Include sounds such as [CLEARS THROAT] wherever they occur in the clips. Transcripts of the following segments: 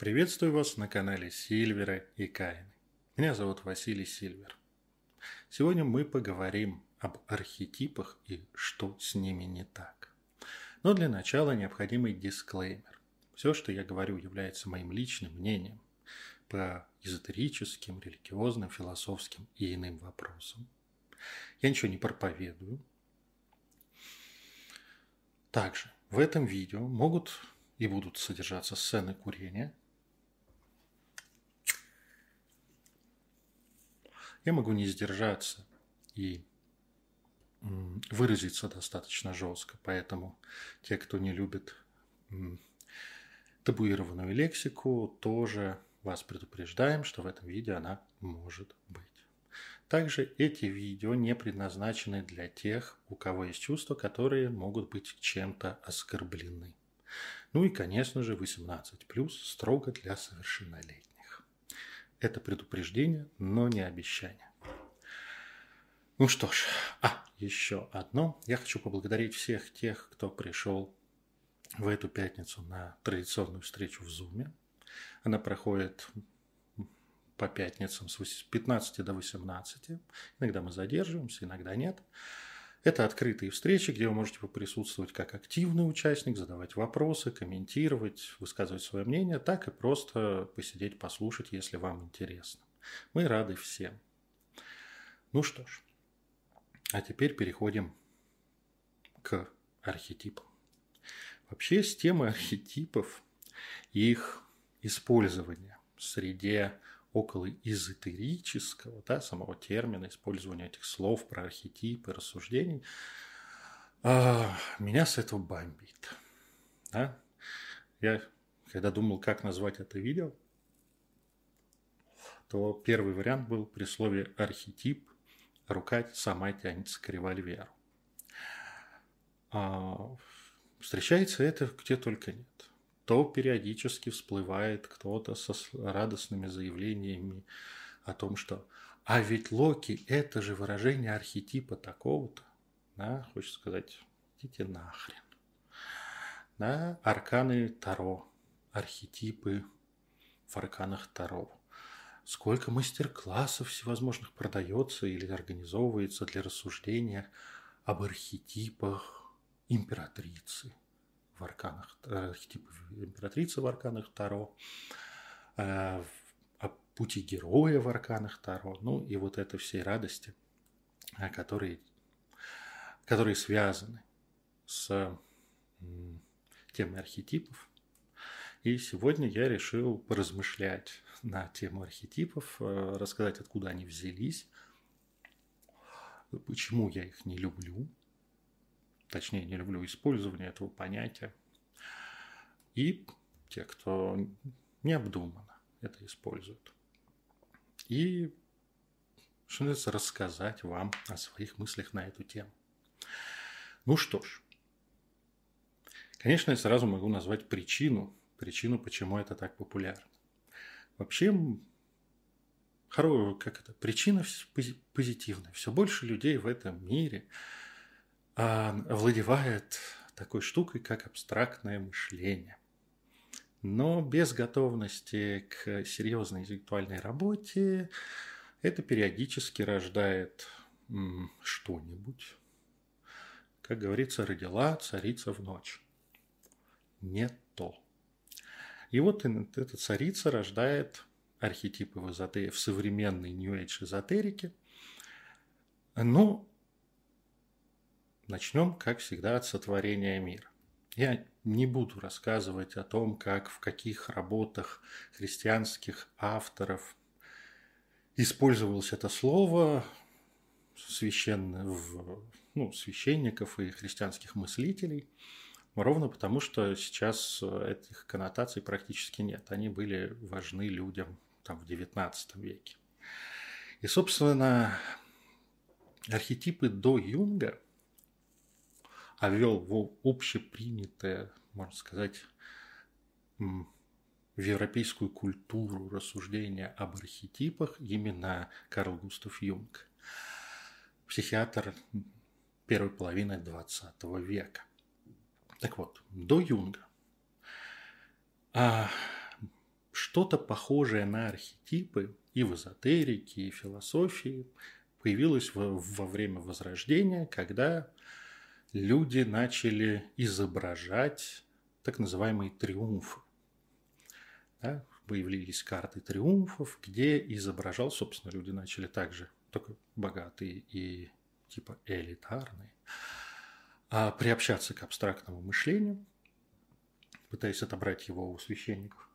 Приветствую вас на канале Сильвера и Каины. Меня зовут Василий Сильвер. Сегодня мы поговорим об архетипах и что с ними не так. Но для начала необходимый дисклеймер. Все, что я говорю, является моим личным мнением по эзотерическим, религиозным, философским и иным вопросам. Я ничего не проповедую. Также в этом видео могут и будут содержаться сцены курения, я могу не сдержаться и выразиться достаточно жестко. Поэтому те, кто не любит табуированную лексику, тоже вас предупреждаем, что в этом видео она может быть. Также эти видео не предназначены для тех, у кого есть чувства, которые могут быть чем-то оскорблены. Ну и, конечно же, 18+, строго для совершеннолетних. Это предупреждение, но не обещание. Ну что ж, а, еще одно. Я хочу поблагодарить всех тех, кто пришел в эту пятницу на традиционную встречу в Zoom. Она проходит по пятницам с 15 до 18. Иногда мы задерживаемся, иногда нет. Это открытые встречи, где вы можете присутствовать как активный участник, задавать вопросы, комментировать, высказывать свое мнение, так и просто посидеть, послушать, если вам интересно. Мы рады всем. Ну что ж, а теперь переходим к архетипам. Вообще с темой архетипов и их использования в среде около эзотерического, да, самого термина, использования этих слов про архетипы, рассуждений, а, меня с этого бомбит. Да? Я, когда думал, как назвать это видео, то первый вариант был при слове «архетип», рука сама тянется к револьверу. А, встречается это где только нет то периодически всплывает кто-то со радостными заявлениями о том, что «а ведь Локи – это же выражение архетипа такого-то». Да, хочется сказать, идите нахрен. Да, арканы Таро, архетипы в арканах Таро. Сколько мастер-классов всевозможных продается или организовывается для рассуждения об архетипах императрицы, в арканах, архетипы императрицы в арканах Таро, э, о пути героя в арканах Таро, ну и вот это все радости, э, которые, которые связаны с темой архетипов. И сегодня я решил поразмышлять на тему архетипов, э, рассказать, откуда они взялись, почему я их не люблю, точнее, не люблю использование этого понятия. И те, кто необдуманно это используют. И, что называется, рассказать вам о своих мыслях на эту тему. Ну что ж, конечно, я сразу могу назвать причину, причину, почему это так популярно. Вообще, как это, причина позитивная. Все больше людей в этом мире – овладевает такой штукой, как абстрактное мышление. Но без готовности к серьезной интеллектуальной работе это периодически рождает что-нибудь. Как говорится, родила царица в ночь. Не то. И вот эта царица рождает архетипы в, эзотерии, в современной New Age эзотерике. Но Начнем, как всегда, от сотворения мира. Я не буду рассказывать о том, как в каких работах христианских авторов использовалось это слово священно, в, ну, священников и христианских мыслителей, ровно потому, что сейчас этих коннотаций практически нет. Они были важны людям там, в XIX веке. И, собственно, архетипы до Юнга – а ввел в общепринятое, можно сказать, в европейскую культуру рассуждения об архетипах именно Карл Густав Юнг, психиатр первой половины XX века. Так вот, до Юнга. А что-то похожее на архетипы и в эзотерике, и в философии появилось во время Возрождения, когда люди начали изображать так называемые триумфы. Да? Появились карты триумфов, где изображал, собственно, люди начали также, только богатые и типа элитарные, а приобщаться к абстрактному мышлению, пытаясь отобрать его у священников.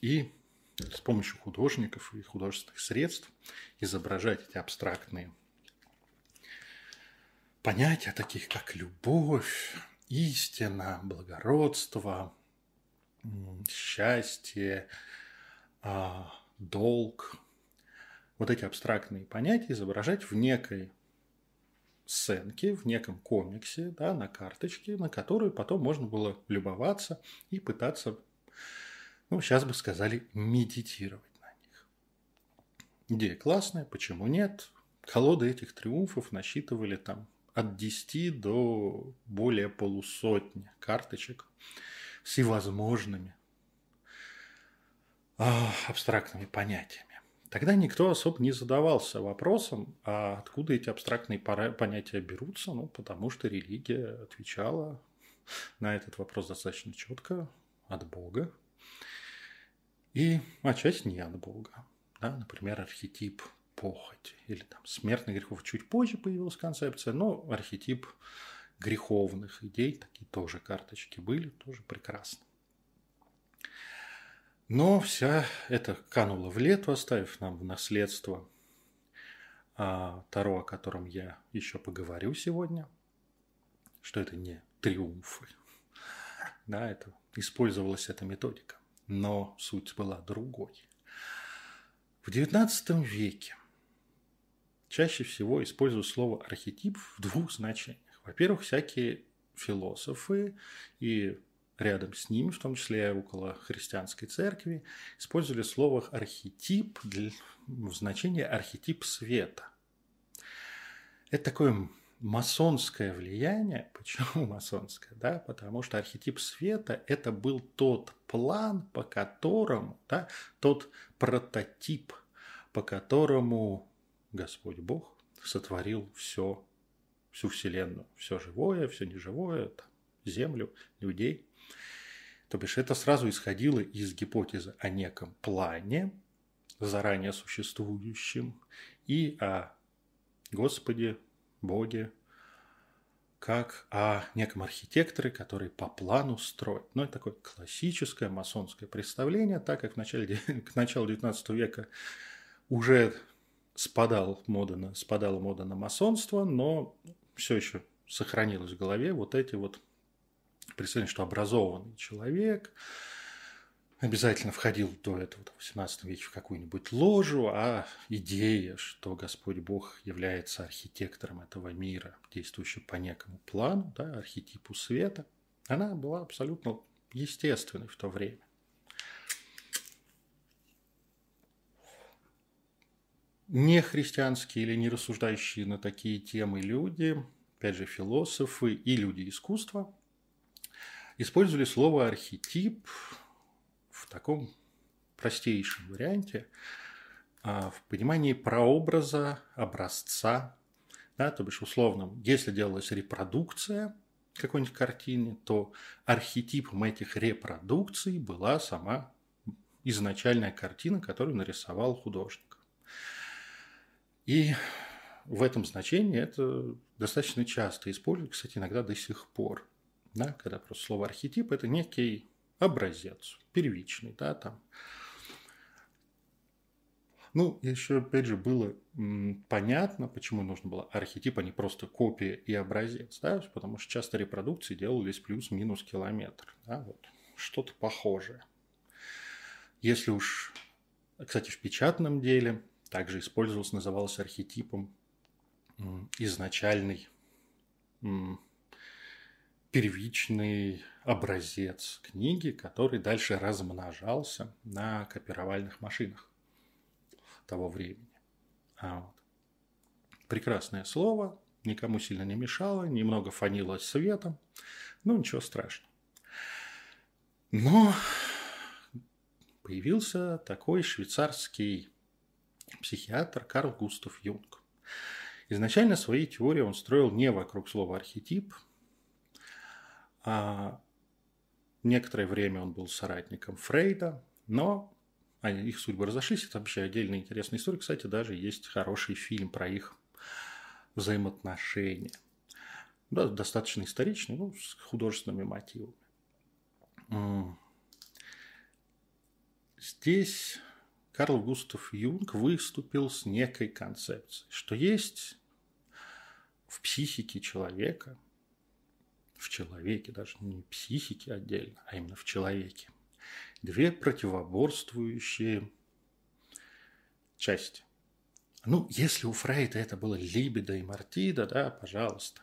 И с помощью художников и художественных средств изображать эти абстрактные понятия, таких как любовь, истина, благородство, счастье, а, долг. Вот эти абстрактные понятия изображать в некой сценке, в неком комиксе, да, на карточке, на которую потом можно было любоваться и пытаться, ну, сейчас бы сказали, медитировать на них. Идея классная, почему нет? Колоды этих триумфов насчитывали там от 10 до более полусотни карточек всевозможными а, абстрактными понятиями. Тогда никто особо не задавался вопросом, а откуда эти абстрактные понятия берутся, ну, потому что религия отвечала на этот вопрос достаточно четко от Бога. И отчасти не от Бога. Да? Например, архетип похоть или там смертных грехов. Чуть позже появилась концепция, но архетип греховных идей, такие тоже карточки были, тоже прекрасно. Но вся это канула в лету, оставив нам в наследство а, Таро, о котором я еще поговорю сегодня, что это не триумфы. Да, это использовалась эта методика, но суть была другой. В XIX веке чаще всего использую слово архетип в двух значениях. Во-первых, всякие философы и рядом с ними, в том числе около христианской церкви, использовали слово архетип для, в значении архетип света. Это такое масонское влияние. [LAUGHS] Почему масонское? Да? Потому что архетип света – это был тот план, по которому, да, тот прототип, по которому Господь Бог сотворил все, всю Вселенную, все живое, все неживое, там, Землю, людей. То бишь это сразу исходило из гипотезы о неком плане, заранее существующем, и о Господе, Боге, как о неком архитекторе, который по плану строит. Ну, это такое классическое масонское представление, так как в начале, [LAUGHS] к началу XIX века уже спадал мода на, спадала мода на масонство, но все еще сохранилось в голове вот эти вот представления, что образованный человек обязательно входил до этого в 18 веке в какую-нибудь ложу, а идея, что Господь Бог является архитектором этого мира, действующим по некому плану, да, архетипу света, она была абсолютно естественной в то время. Не христианские или не рассуждающие на такие темы люди, опять же, философы и люди искусства, использовали слово архетип в таком простейшем варианте, а, в понимании прообраза, образца, да, то бишь условно, если делалась репродукция какой-нибудь картины, то архетипом этих репродукций была сама изначальная картина, которую нарисовал художник. И в этом значении это достаточно часто используют, кстати, иногда до сих пор. Да, когда просто слово архетип – это некий образец, первичный, да, там. Ну, еще, опять же, было понятно, почему нужно было архетип, а не просто копия и образец, да, потому что часто репродукции делались плюс-минус километр, да, вот, что-то похожее. Если уж, кстати, в печатном деле – также использовался, назывался архетипом изначальный первичный образец книги, который дальше размножался на копировальных машинах того времени. А вот. Прекрасное слово, никому сильно не мешало, немного фанило светом, ну ничего страшного. Но появился такой швейцарский психиатр Карл Густав Юнг. Изначально свои теории он строил не вокруг слова архетип, а некоторое время он был соратником Фрейда, но их судьбы разошлись. Это вообще отдельная интересная история. Кстати, даже есть хороший фильм про их взаимоотношения. Да, достаточно историчный, ну, с художественными мотивами. Здесь Карл Густав Юнг выступил с некой концепцией, что есть в психике человека, в человеке, даже не психике отдельно, а именно в человеке, две противоборствующие части. Ну, если у Фрейда это было либидо и мартида, да, пожалуйста,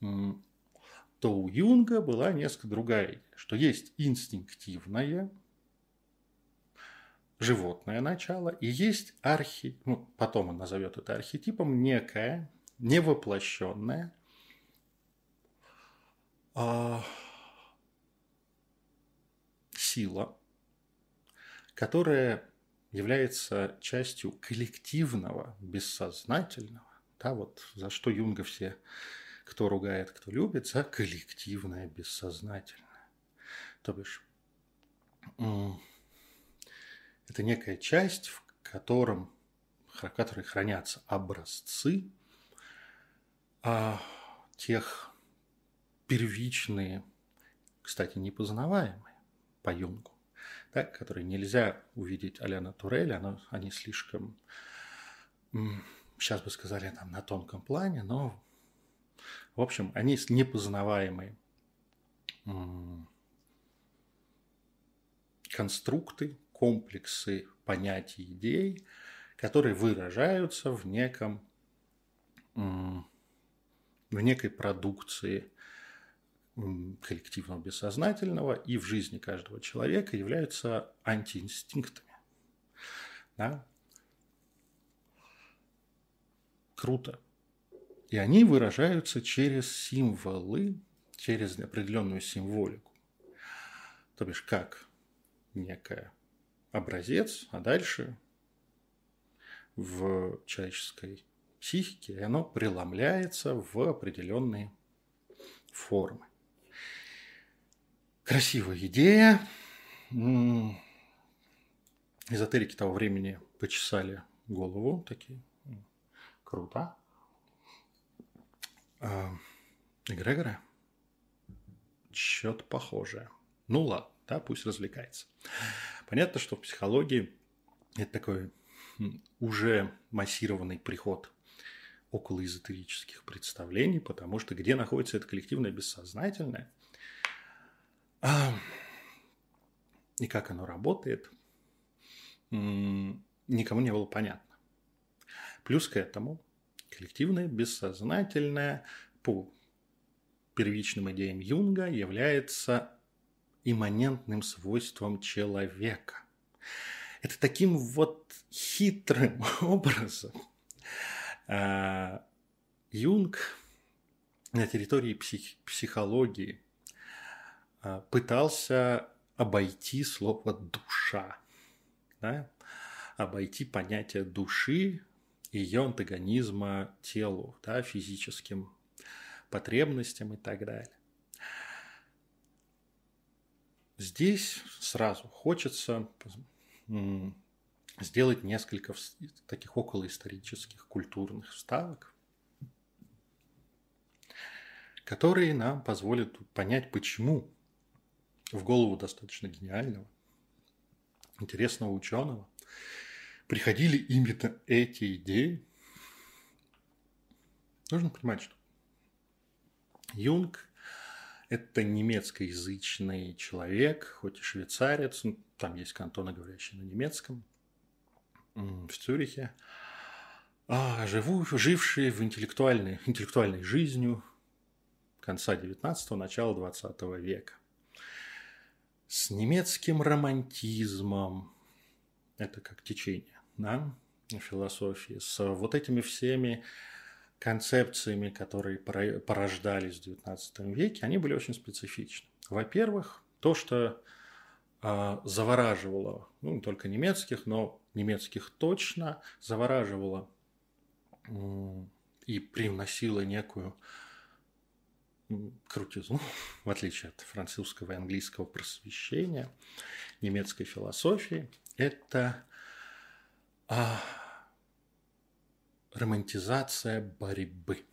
то у Юнга была несколько другая что есть инстинктивное, животное начало, и есть архи, ну, потом он назовет это архетипом, некое невоплощенное а, сила, которая является частью коллективного, бессознательного, да, вот за что Юнга все, кто ругает, кто любит, за коллективное бессознательное. То бишь, это некая часть, в котором, в которой хранятся образцы а, тех первичные, кстати, непознаваемые по Юнгу, да, которые нельзя увидеть а-ля натурель, оно, они слишком, сейчас бы сказали, там, на тонком плане, но, в общем, они непознаваемые конструкты, комплексы понятий, идей, которые выражаются в неком в некой продукции коллективного бессознательного и в жизни каждого человека являются антиинстинктами. Да? Круто. И они выражаются через символы, через определенную символику. То бишь, как некая образец, а дальше в человеческой психике оно преломляется в определенные формы. Красивая идея. Эзотерики того времени почесали голову такие. Круто. А, эгрегоры? Что-то похожее. Ну ладно, да, пусть развлекается. Понятно, что в психологии это такой уже массированный приход около эзотерических представлений, потому что где находится это коллективное бессознательное а, и как оно работает, никому не было понятно. Плюс к этому коллективное бессознательное по первичным идеям Юнга является имманентным свойством человека. Это таким вот хитрым [LAUGHS] образом а, Юнг на территории псих, психологии а, пытался обойти слово душа, да? обойти понятие души и ее антагонизма телу, да, физическим потребностям и так далее. Здесь сразу хочется сделать несколько таких околоисторических культурных вставок, которые нам позволят понять, почему в голову достаточно гениального, интересного ученого приходили именно эти идеи. Нужно понимать, что Юнг это немецкоязычный человек, хоть и швейцарец, ну, там есть кантоны, говорящие на немецком, в Цюрихе, а, живу, живший в интеллектуальной, интеллектуальной жизнью конца 19-го, начала 20 века. С немецким романтизмом, это как течение, да, философии, с вот этими всеми концепциями, которые порождались в XIX веке, они были очень специфичны. Во-первых, то, что а, завораживало, ну, не только немецких, но немецких точно, завораживало и привносило некую крутизну, [LAUGHS] в отличие от французского и английского просвещения, немецкой философии, это а, романтизация борьбы.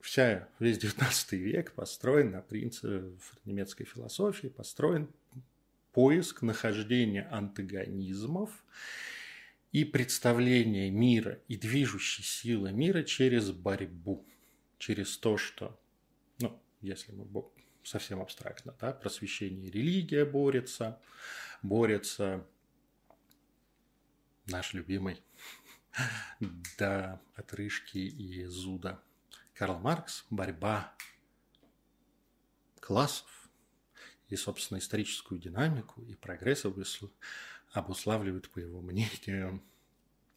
Вся, весь 19 век построен на принципе немецкой философии, построен поиск нахождения антагонизмов и представление мира и движущей силы мира через борьбу, через то, что, ну, если мы совсем абстрактно, да, просвещение религия борется, борется наш любимый [LAUGHS] до отрыжки и зуда. Карл Маркс, борьба классов и, собственно, историческую динамику и прогресс обуславливают, по его мнению,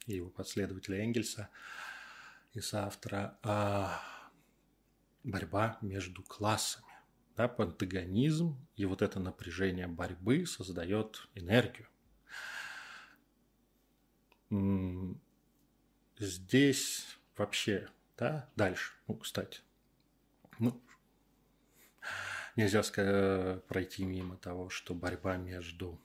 и [LAUGHS] его последователя Энгельса и соавтора, а борьба между классами. Да, антагонизм и вот это напряжение борьбы создает энергию. Здесь вообще, да, дальше, ну, кстати, ну, нельзя сказать, пройти мимо того, что борьба между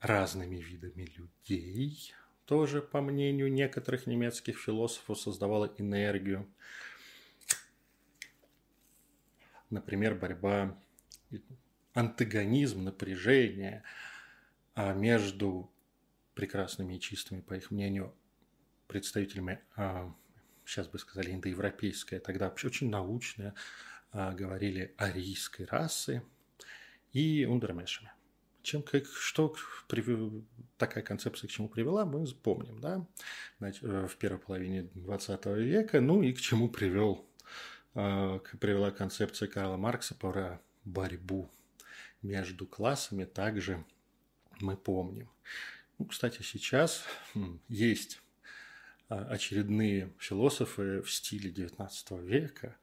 разными видами людей тоже, по мнению некоторых немецких философов, создавала энергию. Например, борьба, антагонизм, напряжение а между прекрасными и чистыми, по их мнению, представителями, а, сейчас бы сказали, индоевропейской, а тогда вообще очень научные, говорили арийской расы и ундермешами. Чем, как, что такая концепция к чему привела, мы помним, да, Значит, э, в первой половине 20 века, ну и к чему привел, привела концепция Карла Маркса про борьбу между классами, также мы помним. Ну, кстати, сейчас есть а, очередные философы в стиле XIX века,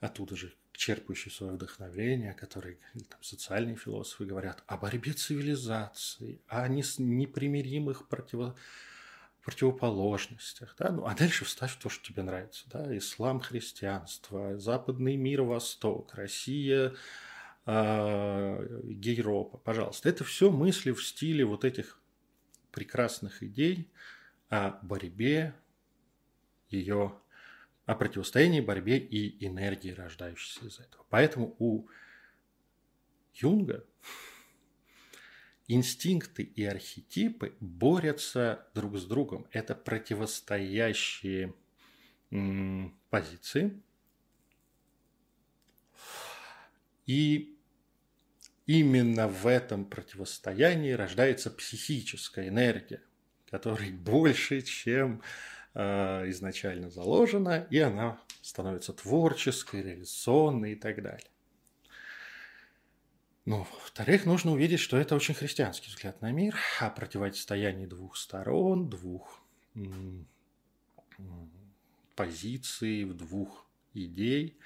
оттуда же черпающие свое вдохновение, которые там, социальные философы говорят о борьбе цивилизаций, о непримиримых противо, противоположностях. Да? Ну, а дальше вставь то, что тебе нравится. Да? Ислам, христианство, западный мир, Восток, Россия, э, Европа. Пожалуйста. Это все мысли в стиле вот этих прекрасных идей о борьбе, ее о противостоянии, борьбе и энергии, рождающейся из этого. Поэтому у Юнга инстинкты и архетипы борются друг с другом. Это противостоящие позиции. И именно в этом противостоянии рождается психическая энергия, которой [LAUGHS] больше, чем э, изначально заложена, и она становится творческой, реализационной и так далее. Но, во-вторых, нужно увидеть, что это очень христианский взгляд на мир, о противостоянии двух сторон, двух позиций, двух идей,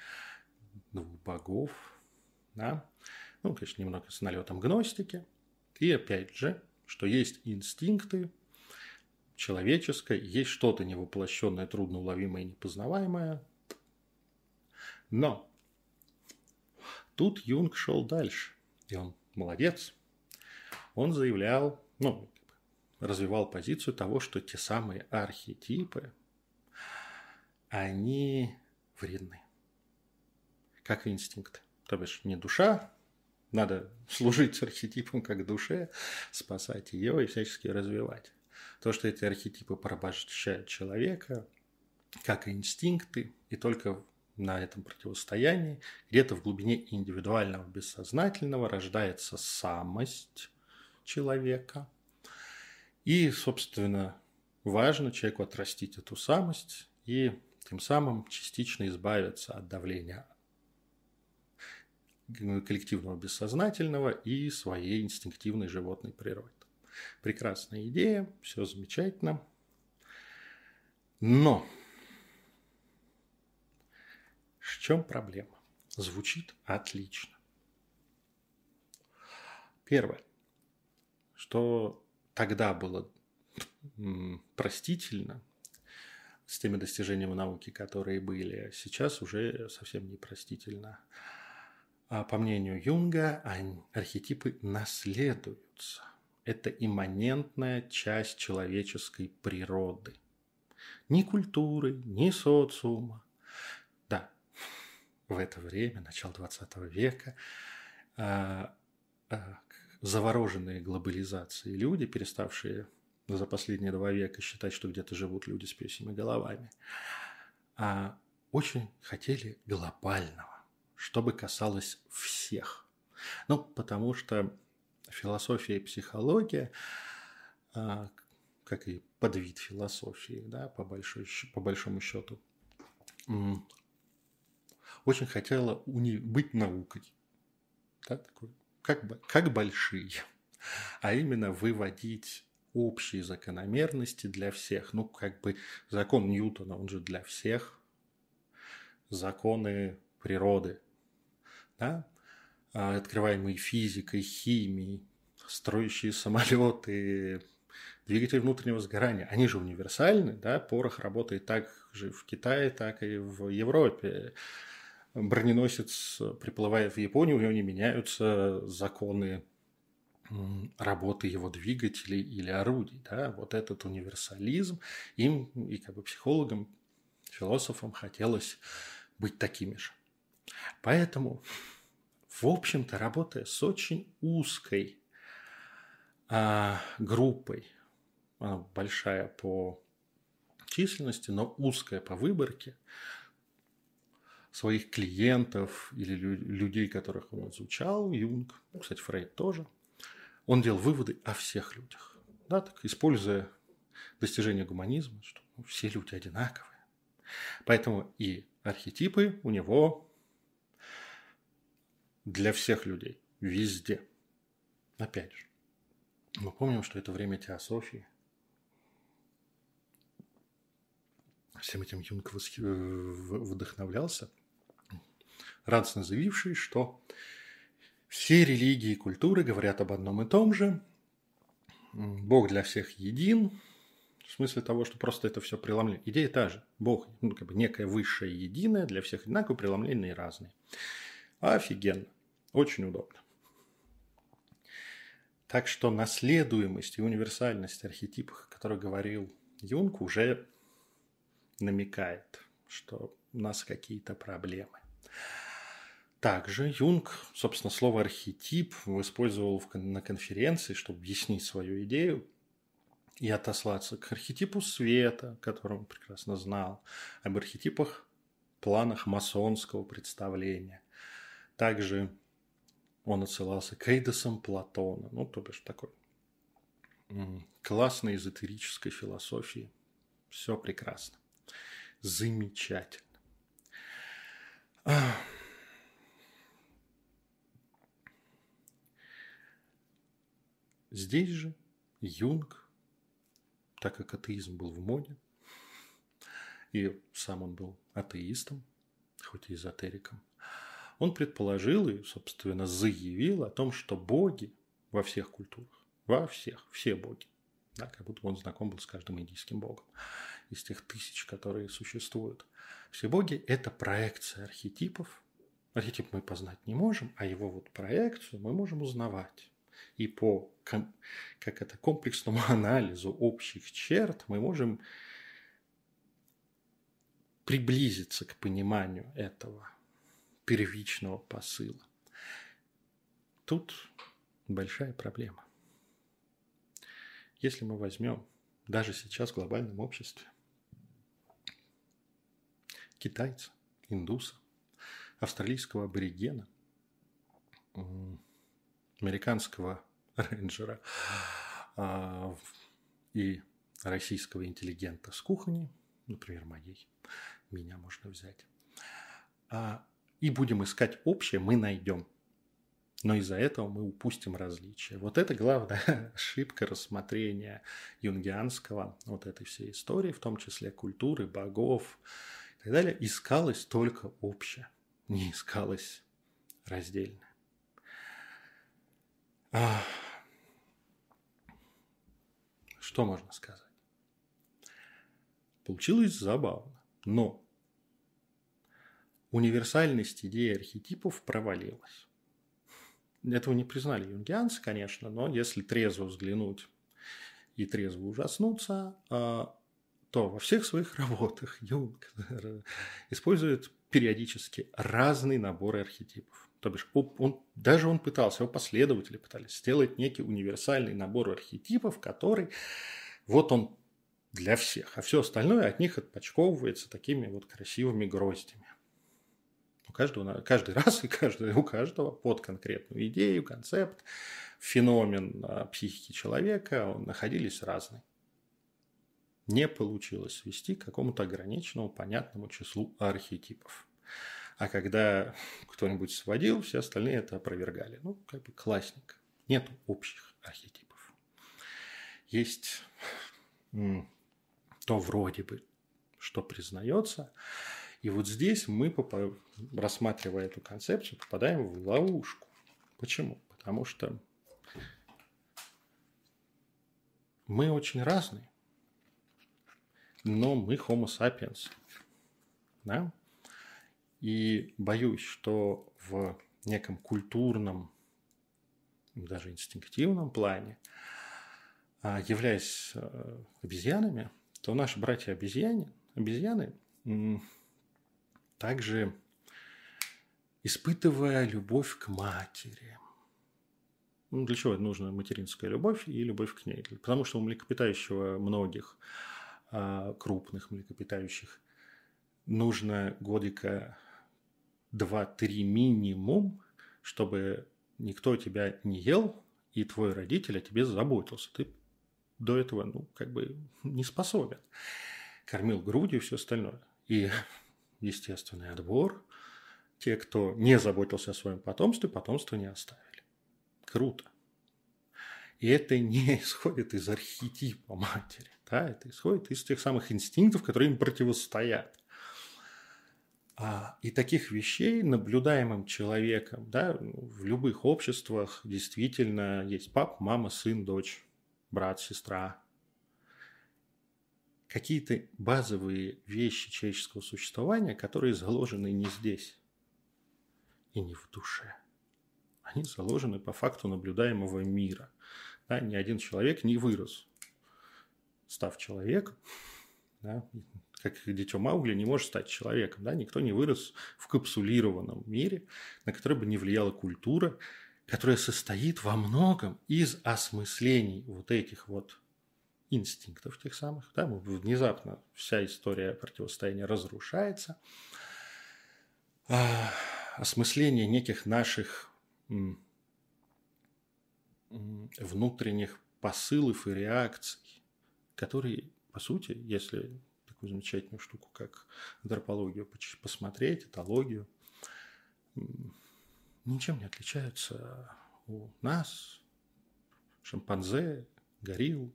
двух богов. Да? ну, конечно, немного с налетом гностики. И опять же, что есть инстинкты человеческое, есть что-то невоплощенное, трудноуловимое и непознаваемое. Но тут Юнг шел дальше, и он молодец. Он заявлял, ну, развивал позицию того, что те самые архетипы, они вредны, как и инстинкты. То бишь не душа надо [LAUGHS] служить архетипом как душе, спасать ее и всячески развивать. То, что эти архетипы порабощают человека, как и инстинкты, и только на этом противостоянии, где-то в глубине индивидуального бессознательного рождается самость человека. И, собственно, важно человеку отрастить эту самость и тем самым частично избавиться от давления коллективного бессознательного и своей инстинктивной животной природы. Прекрасная идея, все замечательно. Но в чем проблема? звучит отлично. Первое, что тогда было простительно с теми достижениями науки, которые были, сейчас уже совсем непростительно. А по мнению Юнга, архетипы наследуются. Это имманентная часть человеческой природы. Ни культуры, ни социума. Да, в это время, начало 20 века, а, а, завороженные глобализацией люди, переставшие за последние два века считать, что где-то живут люди с песями головами, а очень хотели глобального, чтобы касалось всех. Ну, потому что философия и психология, а, как и подвид философии, да, по, большой, по большому счету, очень хотела уни- быть наукой. Да, такой, как, как большие. А именно выводить общие закономерности для всех. Ну, как бы закон Ньютона, он же для всех. Законы природы, да? А, открываемые физикой, химией, строящие самолеты, двигатель внутреннего сгорания, они же универсальны, да, порох работает так же в Китае, так и в Европе. Броненосец, приплывая в Японию, у него не меняются законы работы его двигателей или орудий. Да? Вот этот универсализм им и как бы психологам, философам хотелось быть такими же. Поэтому, в общем-то, работая с очень узкой а, группой, она большая по численности, но узкая по выборке, своих клиентов или людей, которых он изучал, Юнг, кстати, Фрейд тоже – он делал выводы о всех людях. Да, так, используя достижение гуманизма, что ну, все люди одинаковые. Поэтому и архетипы у него для всех людей, везде. Опять же, мы помним, что это время теософии. Всем этим Юнг вдохновлялся, радостно заявивший, что все религии и культуры говорят об одном и том же. Бог для всех един. В смысле того, что просто это все преломление. Идея та же. Бог, ну, как бы некое высшее единое, для всех одинаково, преломленные разные. Офигенно. Очень удобно. Так что наследуемость и универсальность архетипов, о которых говорил Юнг, уже намекает, что у нас какие-то проблемы. Также Юнг, собственно, слово архетип использовал на конференции, чтобы объяснить свою идею и отослаться к архетипу света, который он прекрасно знал, об архетипах, планах масонского представления. Также он отсылался к эйдосам Платона, ну, то бишь такой классной эзотерической философии. Все прекрасно. Замечательно. Здесь же Юнг, так как атеизм был в моде, и сам он был атеистом, хоть и эзотериком, он предположил и, собственно, заявил о том, что боги во всех культурах, во всех, все боги, да, как будто он знаком был с каждым индийским богом, из тех тысяч, которые существуют. Все боги – это проекция архетипов. Архетип мы познать не можем, а его вот проекцию мы можем узнавать и по как это, комплексному анализу общих черт мы можем приблизиться к пониманию этого первичного посыла. Тут большая проблема. Если мы возьмем даже сейчас в глобальном обществе китайца, индуса, австралийского аборигена – американского [LAUGHS] рейнджера а, и российского интеллигента с кухни, например, моей, меня можно взять, а, и будем искать общее, мы найдем. Но из-за этого мы упустим различия. Вот это главная [LAUGHS] ошибка рассмотрения юнгианского, вот этой всей истории, в том числе культуры, богов и так далее, искалось только общее. не искалось раздельно. А... Что можно сказать? Получилось забавно, но универсальность идеи архетипов провалилась. Этого не признали юнгианцы, конечно, но если трезво взглянуть и трезво ужаснуться, а, то во всех своих работах Юнг [LAUGHS] использует периодически разные наборы архетипов. То бишь, он, даже он пытался, его последователи пытались сделать некий универсальный набор архетипов, который вот он для всех, а все остальное от них отпочковывается такими вот красивыми гроздями. У каждого, каждый [LAUGHS] раз и каждый, у каждого под конкретную идею, концепт, феномен а, психики человека находились разные. Не получилось свести к какому-то ограниченному, понятному числу архетипов. А когда кто-нибудь сводил, все остальные это опровергали. Ну, как бы классник. Нет общих архетипов. Есть то вроде бы, что признается, и вот здесь мы, рассматривая эту концепцию, попадаем в ловушку. Почему? Потому что мы очень разные, но мы homo sapiens. Да? И боюсь, что в неком культурном, даже инстинктивном плане, а, являясь э, обезьянами, то наши братья обезьяне, обезьяны также испытывая любовь к матери. Ну, для чего нужна материнская любовь и любовь к ней? Потому что у млекопитающего многих а, крупных млекопитающих нужно годика 2-3 минимум, чтобы никто тебя не ел, и твой родитель о тебе заботился. Ты до этого, ну, как бы не способен. Кормил грудью и все остальное. И естественный отбор. Те, кто не заботился о своем потомстве, потомство не оставили. Круто. И это не [LAUGHS] исходит из архетипа матери. Да? Это исходит из тех самых инстинктов, которые им противостоят. А, и таких вещей наблюдаемым человеком да, в любых обществах действительно есть пап, мама, сын, дочь, брат, сестра, какие-то базовые вещи человеческого существования, которые заложены не здесь и не в душе. Они заложены по факту наблюдаемого мира. Да, ни один человек не вырос, став человеком. Да, как дитё Маугли не может стать человеком. Да? Никто не вырос в капсулированном мире, на который бы не влияла культура, которая состоит во многом из осмыслений вот этих вот инстинктов тех самых. Да, внезапно вся история противостояния разрушается. А, осмысление неких наших внутренних посылов и реакций, которые, по сути, если такую замечательную штуку, как антропологию посмотреть, этологию, ничем не отличаются у нас, шимпанзе, горилл,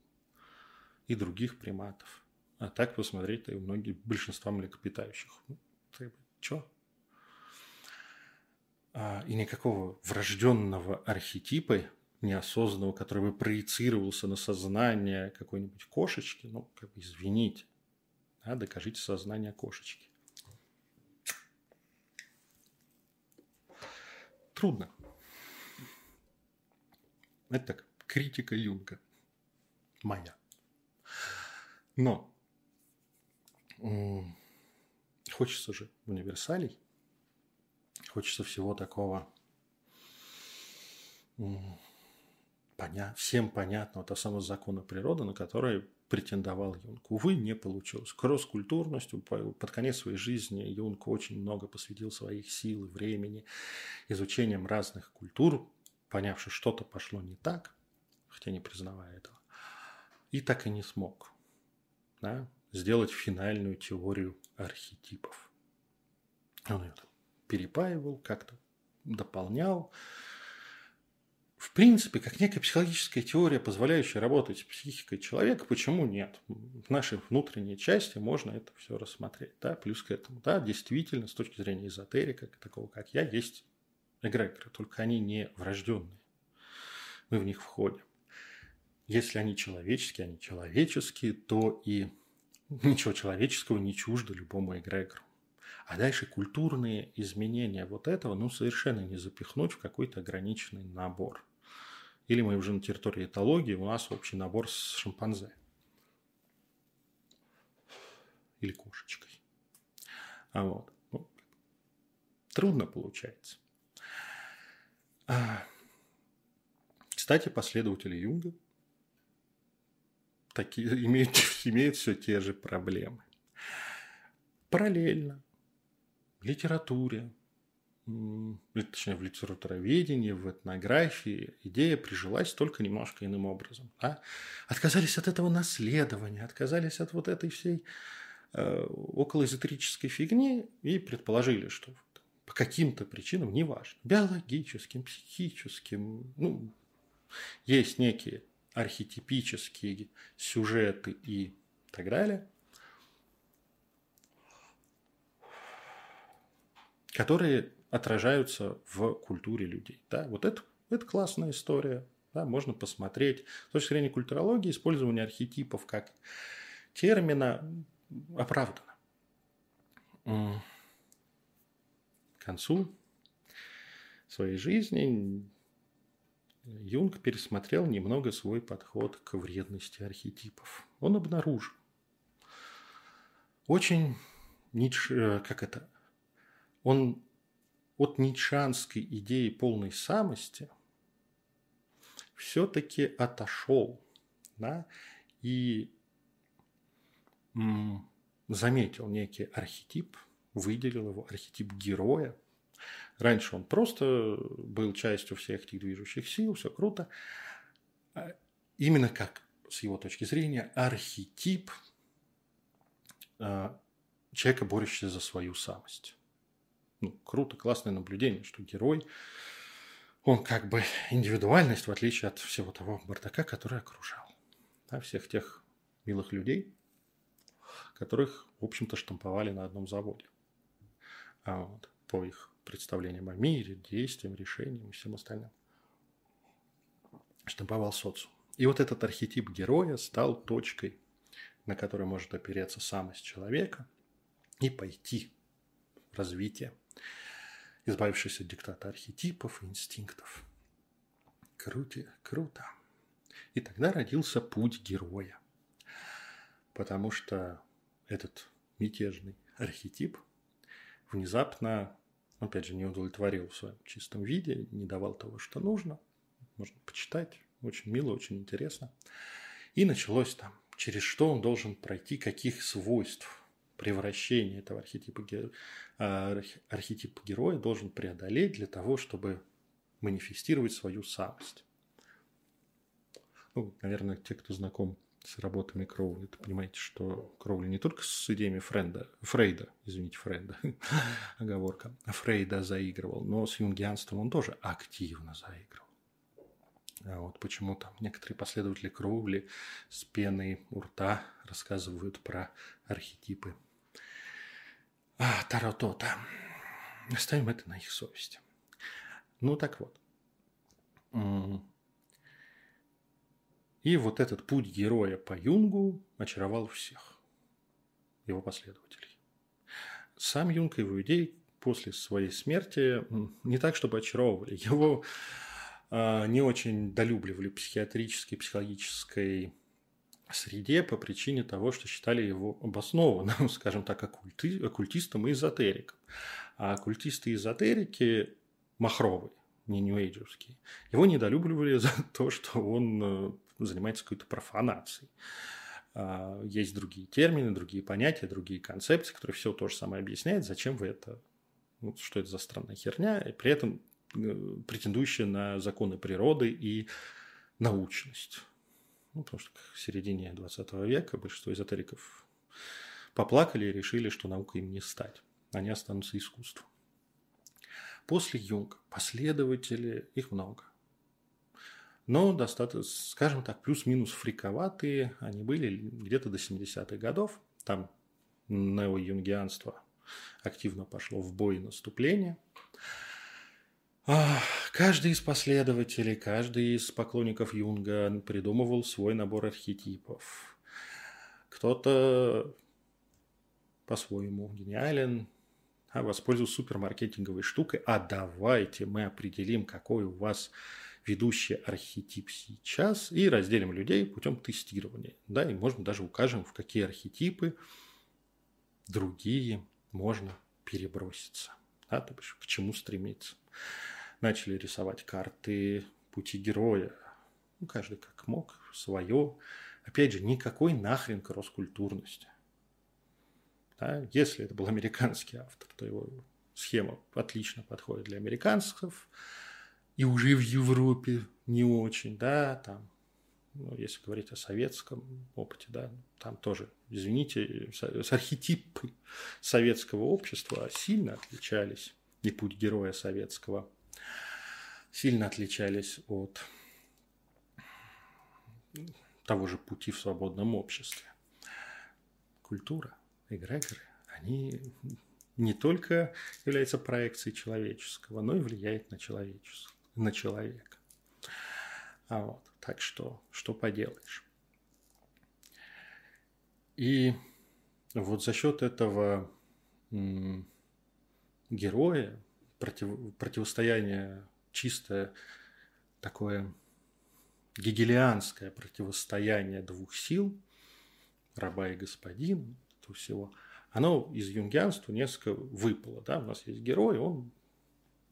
и других приматов. А так посмотреть-то и у многих, большинства млекопитающих. Ну, чё? А, и никакого врожденного архетипа неосознанного, который бы проецировался на сознание какой-нибудь кошечки, ну, как бы извините, да, докажите сознание кошечки. Трудно. Это так, критика Юнга. Моя. Но хочется же универсалей, хочется всего такого поня... всем понятного, того самого закона природы, на который претендовал Юнг. Увы, не получилось. Кросс-культурностью под конец своей жизни Юнг очень много посвятил своих сил и времени изучением разных культур, поняв, что что-то пошло не так, хотя не признавая этого, и так и не смог да, сделать финальную теорию архетипов. Он ее там перепаивал, как-то дополнял. в принципе, как некая психологическая теория, позволяющая работать с психикой человека, почему нет? В нашей внутренней части можно это все рассмотреть. Да? Плюс к этому, да, действительно, с точки зрения эзотерика, такого как я, есть эгрегоры, только они не врожденные. Мы в них входим. Если они человеческие, они человеческие, то и ничего человеческого не чуждо любому эгрегору. А дальше культурные изменения вот этого, ну, совершенно не запихнуть в какой-то ограниченный набор. Или мы уже на территории этологии, у нас общий набор с шимпанзе. Или кошечкой. А вот. Ну, трудно получается. А, кстати, последователи Юнга такие, [LAUGHS] имеют, имеют все те же проблемы. Параллельно в литературе, точнее в литературоведении, в этнографии идея прижилась только немножко иным образом. Да? Отказались от этого наследования, отказались от вот этой всей э, околоэзотерической фигни и предположили, что по каким-то причинам, неважно, биологическим, психическим, ну, есть некие архетипические сюжеты и так далее, которые отражаются в культуре людей. Да, вот это, это классная история. Да, можно посмотреть. С точки зрения культурологии использование архетипов как термина оправдано. К концу своей жизни Юнг пересмотрел немного свой подход к вредности архетипов. Он обнаружил очень Ницше, как это, он от ницшанской идеи полной самости все-таки отошел да, и заметил некий архетип, выделил его архетип героя. Раньше он просто был частью всех этих движущих сил, все круто. А именно как, с его точки зрения, архетип а, человека, борющегося за свою самость ну, круто, классное наблюдение, что герой, он как бы индивидуальность, в отличие от всего того бардака, который окружал. Да, всех тех милых людей, которых, в общем-то, штамповали на одном заводе. А вот, по их представлениям о мире, действиям, решениям и всем остальным. Штамповал социум. И вот этот архетип героя стал точкой, на которой может опереться самость человека и пойти в развитие избавившись от диктата архетипов и инстинктов. Круто, круто. И тогда родился путь героя. Потому что этот мятежный архетип внезапно, опять же, не удовлетворил в своем чистом виде, не давал того, что нужно. Можно почитать. Очень мило, очень интересно. И началось там, через что он должен пройти, каких свойств превращение этого архетипа, а, архетипа героя должен преодолеть для того, чтобы манифестировать свою самость. Ну, наверное, те, кто знаком с работами Кроули, это понимаете, что Кроули не только с идеями Френда, Фрейда, извините, Френда, [LAUGHS] оговорка, Фрейда заигрывал, но с юнгианством он тоже активно заигрывал. А вот почему там некоторые последователи Кроули с пеной у рта рассказывают про архетипы а, Таро-то. Оставим это на их совести. Ну так вот. И вот этот путь героя по Юнгу очаровал всех его последователей. Сам Юнг и его идеи после своей смерти не так, чтобы очаровывали. [LAUGHS] Его э, не очень долюбливали психиатрической, психологической среде по причине того, что считали его обоснованным, [LAUGHS] скажем так, оккульти, оккультистом и эзотериком. А оккультисты и эзотерики махровые, не ньюэйджевские, его недолюбливали [LAUGHS] за то, что он э, занимается какой-то профанацией. А, есть другие термины, другие понятия, другие концепции, которые все то же самое объясняют, зачем вы это, ну, что это за странная херня, и при этом э, претендующая на законы природы и научность. Ну, потому что к середине 20 века большинство эзотериков поплакали и решили, что наука им не стать. Они останутся искусством. После Юнга последователи, их много. Но достаточно, скажем так, плюс-минус фриковатые они были где-то до 70-х годов. Там нео-юнгианство активно пошло в бой и наступление. Каждый из последователей, каждый из поклонников Юнга придумывал свой набор архетипов. Кто-то по-своему гениален, а воспользовался супермаркетинговой штукой. А давайте мы определим, какой у вас ведущий архетип сейчас и разделим людей путем тестирования. Да, и можно даже укажем, в какие архетипы другие можно переброситься. Да, то есть к чему стремиться. Начали рисовать карты пути героя. Ну, каждый как мог, свое. Опять же, никакой нахрен кросс-культурности. Да? Если это был [LAUGHS] американский автор, то его схема отлично подходит для американцев и уже в Европе не очень, да, там, ну, если говорить о советском опыте, да, там тоже, извините, архетипы советского общества сильно отличались, и путь героя советского сильно отличались от того же пути в свободном обществе. Культура, эгрегоры, они не только являются проекцией человеческого, но и влияют на человеческое на человека. А вот, так что, что поделаешь. И вот за счет этого героя, против, противостояние чистое такое гегелианское противостояние двух сил, раба и господин, этого всего, оно из юнгианства несколько выпало. Да? У нас есть герой, он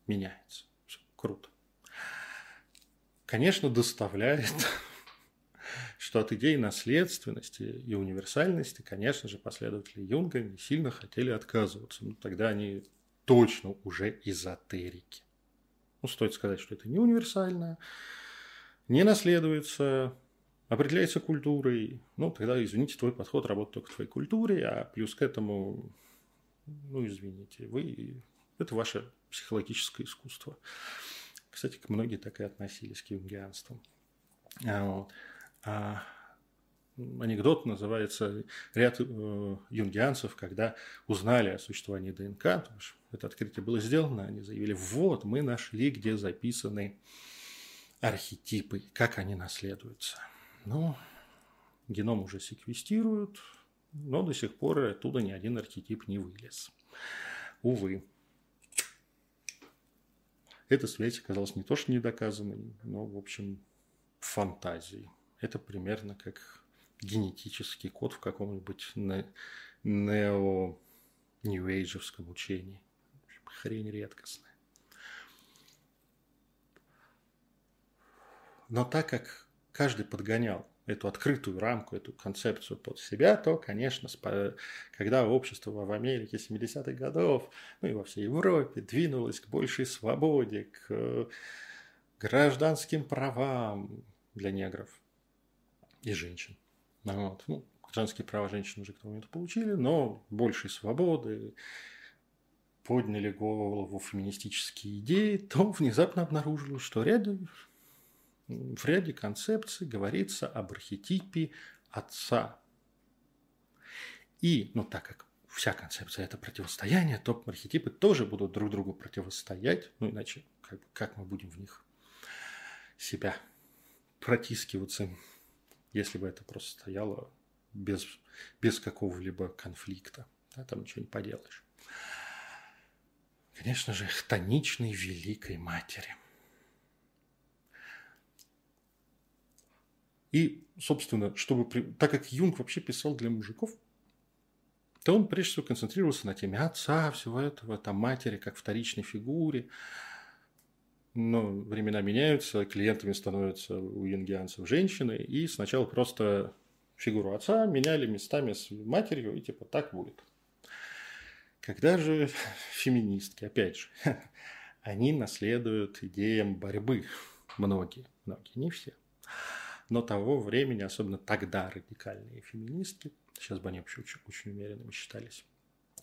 меняется. Все круто конечно, доставляет, что от идеи наследственности и универсальности, конечно же, последователи Юнга не сильно хотели отказываться. Ну, тогда они точно уже эзотерики. Ну, стоит сказать, что это не универсальное, не наследуется, определяется культурой. Ну, тогда, извините, твой подход работает только в твоей культуре, а плюс к этому, ну, извините, вы, это ваше психологическое искусство. Кстати, многие так и относились к юнгианству. А, вот. а, анекдот называется «Ряд э, юнгианцев, когда узнали о существовании ДНК, потому что это открытие было сделано, они заявили, вот, мы нашли, где записаны архетипы, как они наследуются. Ну, геном уже секвестируют, но до сих пор оттуда ни один архетип не вылез. Увы. Эта связь оказалась не то что недоказанной, но, в общем, фантазией. Это примерно как генетический код в каком-нибудь нео нью учении. Хрень редкостная. Но так как каждый подгонял эту открытую рамку, эту концепцию под себя, то, конечно, когда общество в Америке 70-х годов, ну и во всей Европе двинулось к большей свободе, к э, гражданским правам для негров и женщин. Ну вот. Ну, гражданские права женщин уже к тому моменту получили, но большей свободы, подняли голову феминистические идеи, то внезапно обнаружилось, что ряду в ряде концепций говорится об архетипе отца. И, ну, так как вся концепция – это противостояние, то архетипы тоже будут друг другу противостоять, ну, иначе как, как мы будем в них себя протискиваться, если бы это просто стояло без, без какого-либо конфликта. Да, там ничего не поделаешь. Конечно же, хтоничной великой матери – И, собственно, чтобы, так как Юнг вообще писал для мужиков, то он прежде всего концентрировался на теме отца, всего этого, там матери как вторичной фигуре. Но времена меняются, клиентами становятся у юнгианцев женщины, и сначала просто фигуру отца меняли местами с матерью, и типа так будет. Когда же феминистки, опять же, [LAUGHS] они наследуют идеям борьбы, многие, многие, не все но того времени, особенно тогда радикальные феминистки, сейчас бы они вообще очень, очень умеренными считались,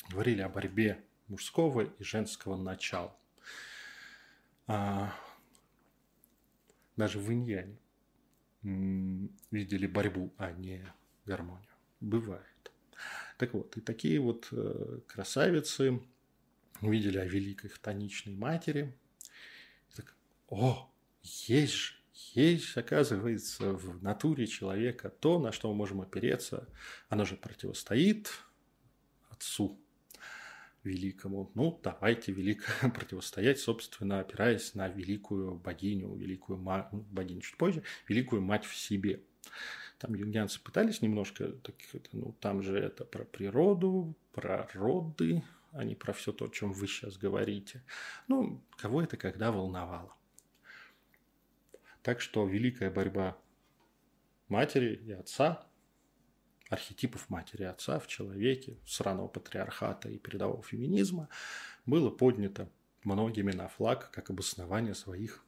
говорили о борьбе мужского и женского начала. А, даже в иньяне видели борьбу, а не гармонию. Бывает. Так вот, и такие вот э, красавицы увидели о великой хтоничной матери. И так, о, есть же, есть, оказывается, в натуре человека то, на что мы можем опереться. Оно же противостоит отцу великому. Ну, давайте велико [LAUGHS] противостоять, собственно, опираясь на великую богиню, великую ма... Ну, богиню чуть позже, великую мать в себе. Там юнгианцы пытались немножко, так, ну, там же это про природу, про роды, а не про все то, о чем вы сейчас говорите. Ну, кого это когда волновало. Так что великая борьба матери и отца, архетипов матери и отца в человеке, сраного патриархата и передового феминизма, было поднято многими на флаг как обоснование своих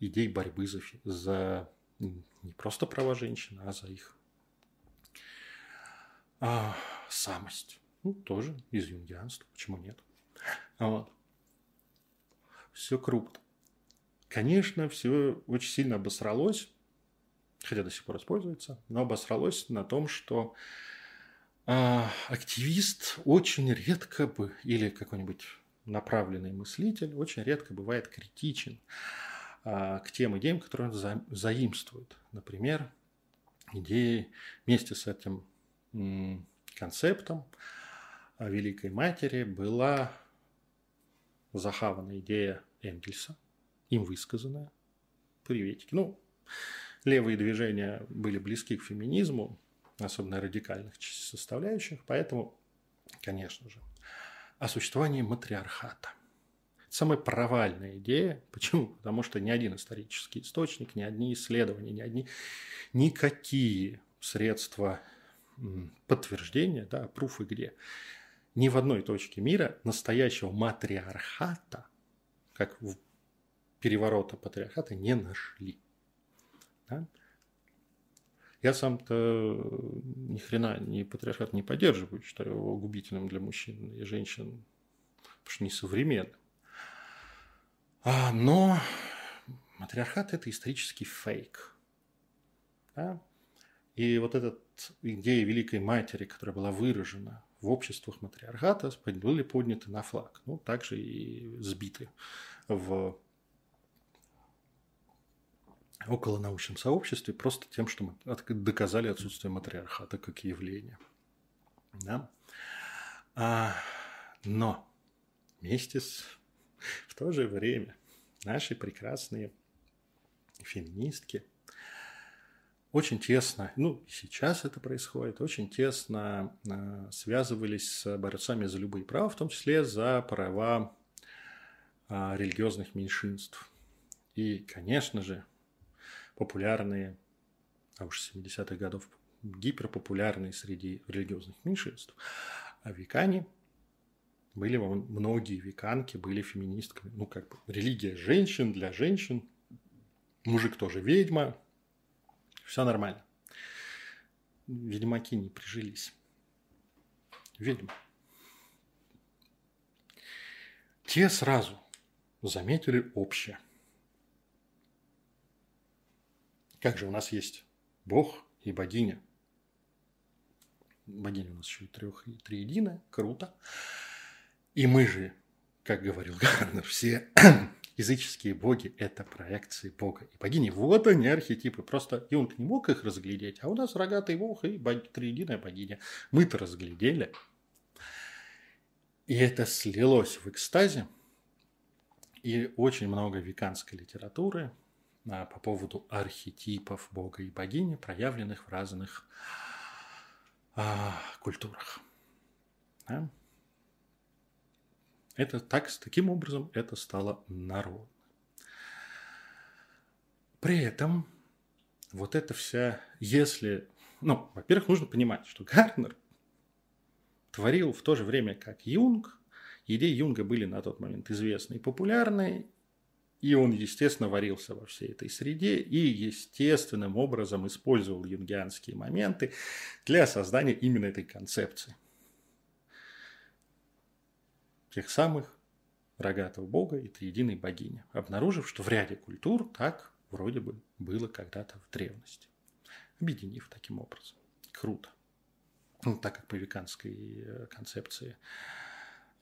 идей борьбы за, за не просто права женщин, а за их а, самость. Ну, тоже из юнгианства, почему нет? Вот. Все круто. Конечно, все очень сильно обосралось, хотя до сих пор используется, но обосралось на том, что э, активист очень редко бы, или какой-нибудь направленный мыслитель, очень редко бывает критичен э, к тем идеям, которые он за, заимствует. Например, идеи вместе с этим м, концептом Великой Матери была захавана идея Энгельса – им высказанное. Приветики. Ну, левые движения были близки к феминизму, особенно радикальных составляющих, поэтому, конечно же, о существовании матриархата. Самая провальная идея. Почему? Потому что ни один исторический источник, ни одни исследования, ни одни, никакие средства подтверждения, да, пруфы где, ни в одной точке мира настоящего матриархата, как в переворота патриархата не нашли. Да? Я сам-то ни хрена ни патриархат не поддерживаю, считаю его губительным для мужчин и женщин, потому что несовременным. А, но матриархат – это исторический фейк. Да? И вот эта идея Великой Матери, которая была выражена в обществах матриархата, были подняты на флаг. Ну, также и сбиты в около научном сообществе просто тем, что мы доказали отсутствие матриархата как явления. Да? А, но вместе с в то же время наши прекрасные феминистки очень тесно, ну сейчас это происходит, очень тесно э, связывались с борцами за любые права, в том числе за права э, религиозных меньшинств. И, конечно же, популярные, а уж 70-х годов гиперпопулярные среди религиозных меньшинств. А векане были многие веканки, были феминистками. Ну, как бы религия женщин для женщин. Мужик тоже ведьма. Все нормально. Ведьмаки не прижились. Ведьма. Те сразу заметили общее – Как же у нас есть Бог и богиня. Богиня у нас еще и трех и триединая. Круто. И мы же, как говорил Гарнер, все [CLEARS THROAT] языческие боги – это проекции Бога и богини. Вот они, архетипы. Просто Юнг не мог их разглядеть, а у нас рогатый бог и триединая богиня. Мы-то разглядели. И это слилось в экстазе. И очень много веканской литературы, по поводу архетипов Бога и богини, проявленных в разных а, культурах. Да? Это так, таким образом это стало народным. При этом вот это вся, если, ну, во-первых, нужно понимать, что Гарнер творил в то же время, как Юнг. Идеи Юнга были на тот момент известны и популярны, и он, естественно, варился во всей этой среде и естественным образом использовал юнгианские моменты для создания именно этой концепции. Тех самых рогатого бога и триединой богини, обнаружив, что в ряде культур так вроде бы было когда-то в древности, объединив таким образом. Круто. Ну, так как по веканской э, концепции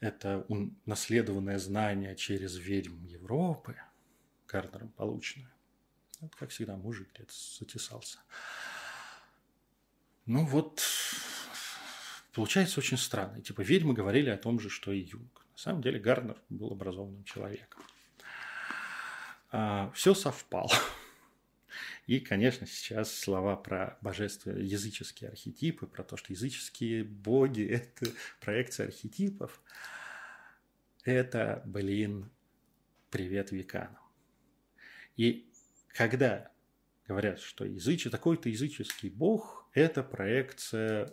это наследованное знание через ведьм Европы, Гарнером полученное. Это, как всегда, мужик где-то затесался. Ну вот, получается очень странно. Типа ведьмы говорили о том же, что и Юнг. На самом деле Гарнер был образованным человеком. А, все совпало. И, конечно, сейчас слова про божественные языческие архетипы, про то, что языческие боги – это проекция архетипов. Это, блин, привет веканам. И когда говорят, что языче, такой-то языческий бог – это проекция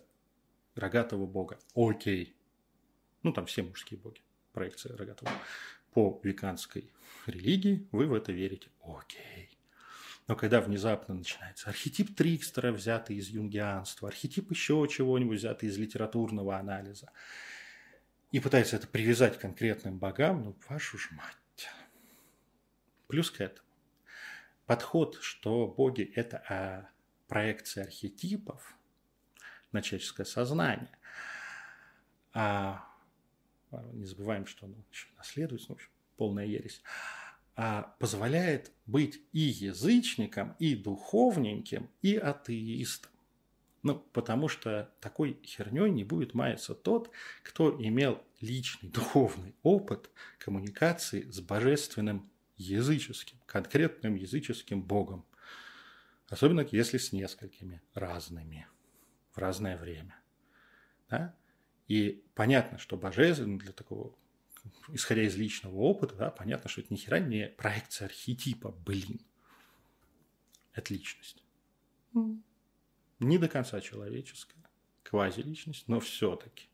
рогатого бога. Окей. Ну, там все мужские боги. Проекция рогатого. По веканской религии вы в это верите. Окей. Но когда внезапно начинается архетип Трикстера, взятый из юнгианства, архетип еще чего-нибудь, взятый из литературного анализа, и пытается это привязать к конкретным богам, ну, вашу ж мать. Плюс к этому подход, что боги – это а, проекция архетипов на человеческое сознание. А, не забываем, что оно еще наследуется, ну, в общем, полная ересь а позволяет быть и язычником, и духовненьким, и атеистом. Ну, потому что такой херней не будет маяться тот, кто имел личный духовный опыт коммуникации с божественным языческим, конкретным языческим богом. Особенно если с несколькими разными в разное время. Да? И понятно, что божественный для такого исходя из личного опыта, да, понятно, что это ни хера не проекция архетипа, блин. Это личность. Не до конца человеческая, квази-личность, но все-таки.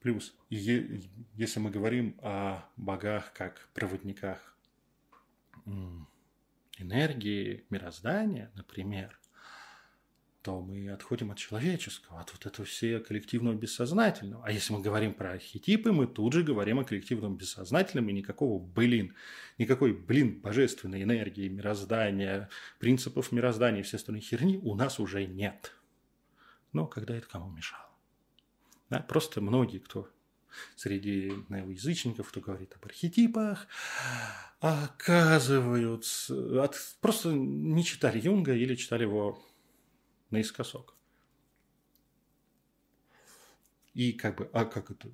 Плюс, если мы говорим о богах как проводниках энергии, мироздания, например, то мы отходим от человеческого, от вот этого все коллективного бессознательного. А если мы говорим про архетипы, мы тут же говорим о коллективном бессознательном, и никакого, блин, никакой, блин, божественной энергии, мироздания, принципов мироздания и все остальной херни у нас уже нет. Но когда это кому мешало? Да, просто многие, кто среди неоязычников, кто говорит об архетипах, оказываются, от, просто не читали Юнга или читали его наискосок. И как бы, а как это?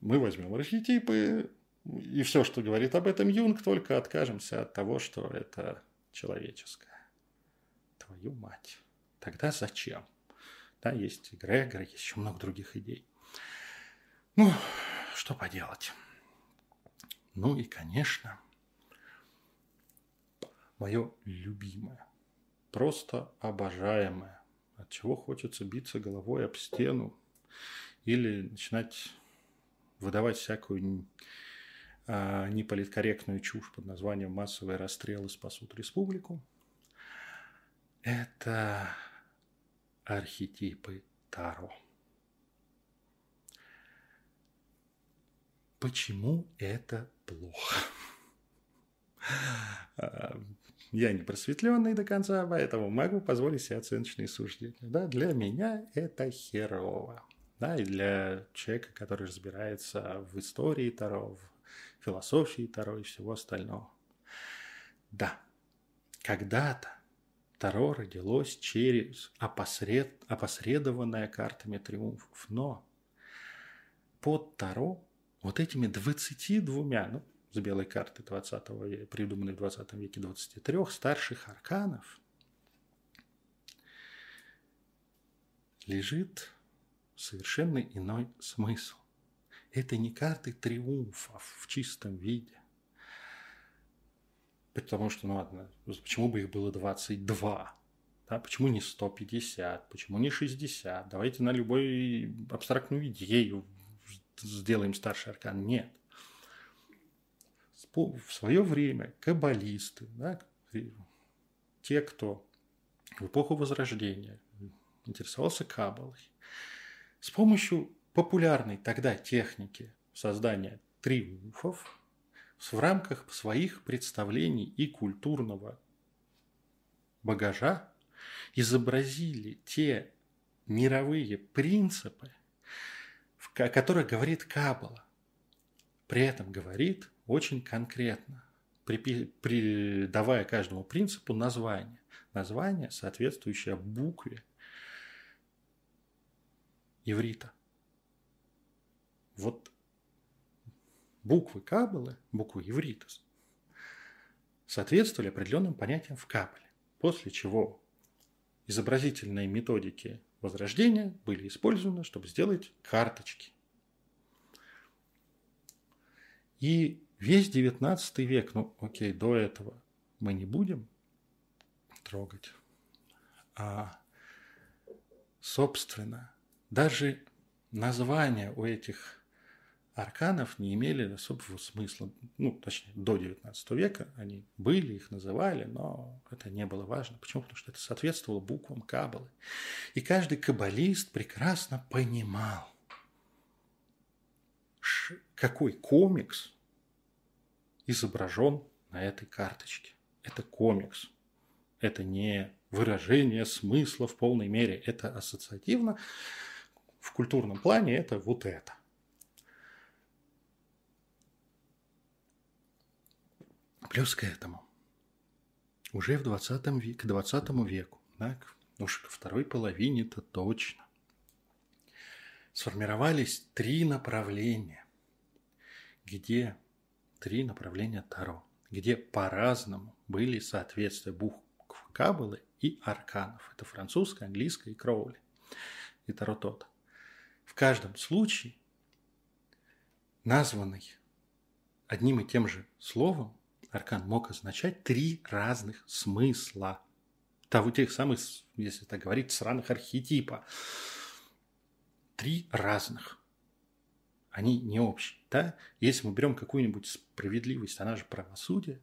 Мы возьмем архетипы, и все, что говорит об этом Юнг, только откажемся от того, что это человеческое. Твою мать. Тогда зачем? Да, есть Грегор, есть еще много других идей. Ну, что поделать. Ну и, конечно, мое любимое, просто обожаемое от чего хочется биться головой об стену или начинать выдавать всякую а, неполиткорректную чушь под названием «массовые расстрелы спасут республику». Это архетипы Таро. Почему это плохо? [LAUGHS] Я не просветленный до конца, поэтому могу позволить себе оценочные суждения. Да, для меня это херово. Да, и для человека, который разбирается в истории Таро, в философии Таро и всего остального. Да, когда-то Таро родилось через опосред... опосредованное картами триумфов, но под Таро вот этими 22, ну, с белой карты 20 века, придуманной в 20 веке 23 старших арканов, лежит совершенно иной смысл. Это не карты триумфов в чистом виде. Потому что, ну ладно, почему бы их было 22? Да, почему не 150? Почему не 60? Давайте на любой абстрактную идею сделаем старший аркан. Нет в свое время каббалисты, да, те, кто в эпоху Возрождения интересовался каббалой, с помощью популярной тогда техники создания триумфов в рамках своих представлений и культурного багажа изобразили те мировые принципы, о которых говорит Каббала. При этом говорит очень конкретно, придавая каждому принципу название. Название, соответствующее букве иврита. Вот буквы Каббалы, буквы иврита, соответствовали определенным понятиям в Каббале. После чего изобразительные методики возрождения были использованы, чтобы сделать карточки. И весь 19 век, ну окей, до этого мы не будем трогать, а собственно, даже названия у этих арканов не имели особого смысла. Ну, точнее, до 19 века они были, их называли, но это не было важно. Почему? Потому что это соответствовало буквам Каббалы. И каждый каббалист прекрасно понимал, какой комикс изображен на этой карточке. Это комикс. Это не выражение смысла в полной мере. Это ассоциативно. В культурном плане это вот это. Плюс к этому, уже в 20 веке, к 20 веку, да, уж ко второй половине-то точно, сформировались три направления, где три направления Таро, где по-разному были соответствия букв Каббалы и арканов. Это французская, английская и Кроули. И Таро тот. В каждом случае названный одним и тем же словом аркан мог означать три разных смысла. Того тех самых, если так говорить, сраных архетипа. Три разных. Они не общие. Да? Если мы берем какую-нибудь справедливость, она же правосудие,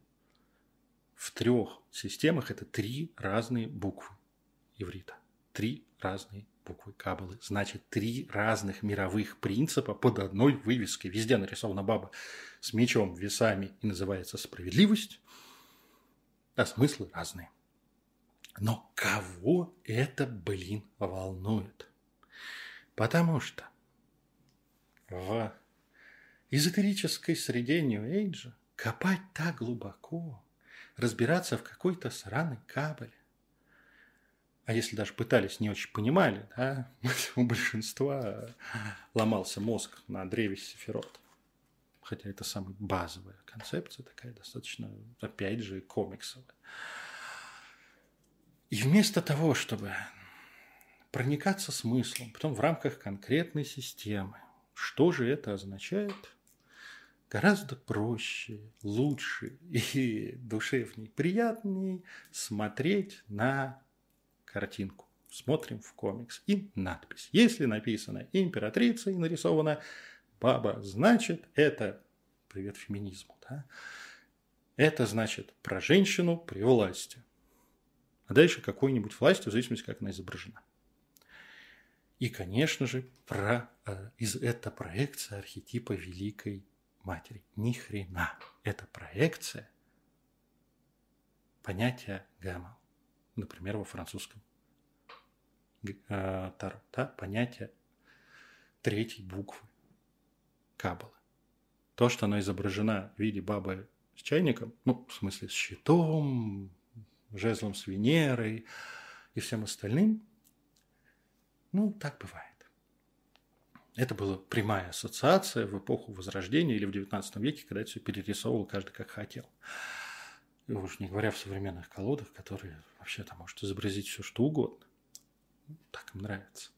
в трех системах это три разные буквы иврита. Три разные буквы Каббалы. Значит, три разных мировых принципа под одной вывеской. Везде нарисована баба с мечом, весами и называется справедливость, а смыслы разные. Но кого это, блин, волнует? Потому что в эзотерической среде Нью-Эйджа копать так глубоко, разбираться в какой-то сраной кабеле, а если даже пытались, не очень понимали, да, [LAUGHS] у большинства ломался мозг на древе Сефирот. Хотя это самая базовая концепция, такая достаточно, опять же, комиксовая. И вместо того, чтобы проникаться смыслом, потом в рамках конкретной системы, что же это означает, гораздо проще, лучше и душевней, приятней смотреть на картинку. Смотрим в комикс и надпись. Если написано императрица и нарисована баба, значит это, привет феминизму, да? это значит про женщину при власти. А дальше какой-нибудь власти, в зависимости, как она изображена. И, конечно же, про, э, из, это проекция архетипа Великой Матери. Ни хрена. Это проекция понятия гамма например, во французском э, Таро, да, понятие третьей буквы Каббалы. То, что она изображена в виде бабы с чайником, ну, в смысле, с щитом, жезлом с Венерой и всем остальным, ну, так бывает. Это была прямая ассоциация в эпоху Возрождения или в XIX веке, когда это все перерисовывал каждый как хотел. И уж не говоря в современных колодах, которые вообще там может изобразить все, что угодно. Так им нравится.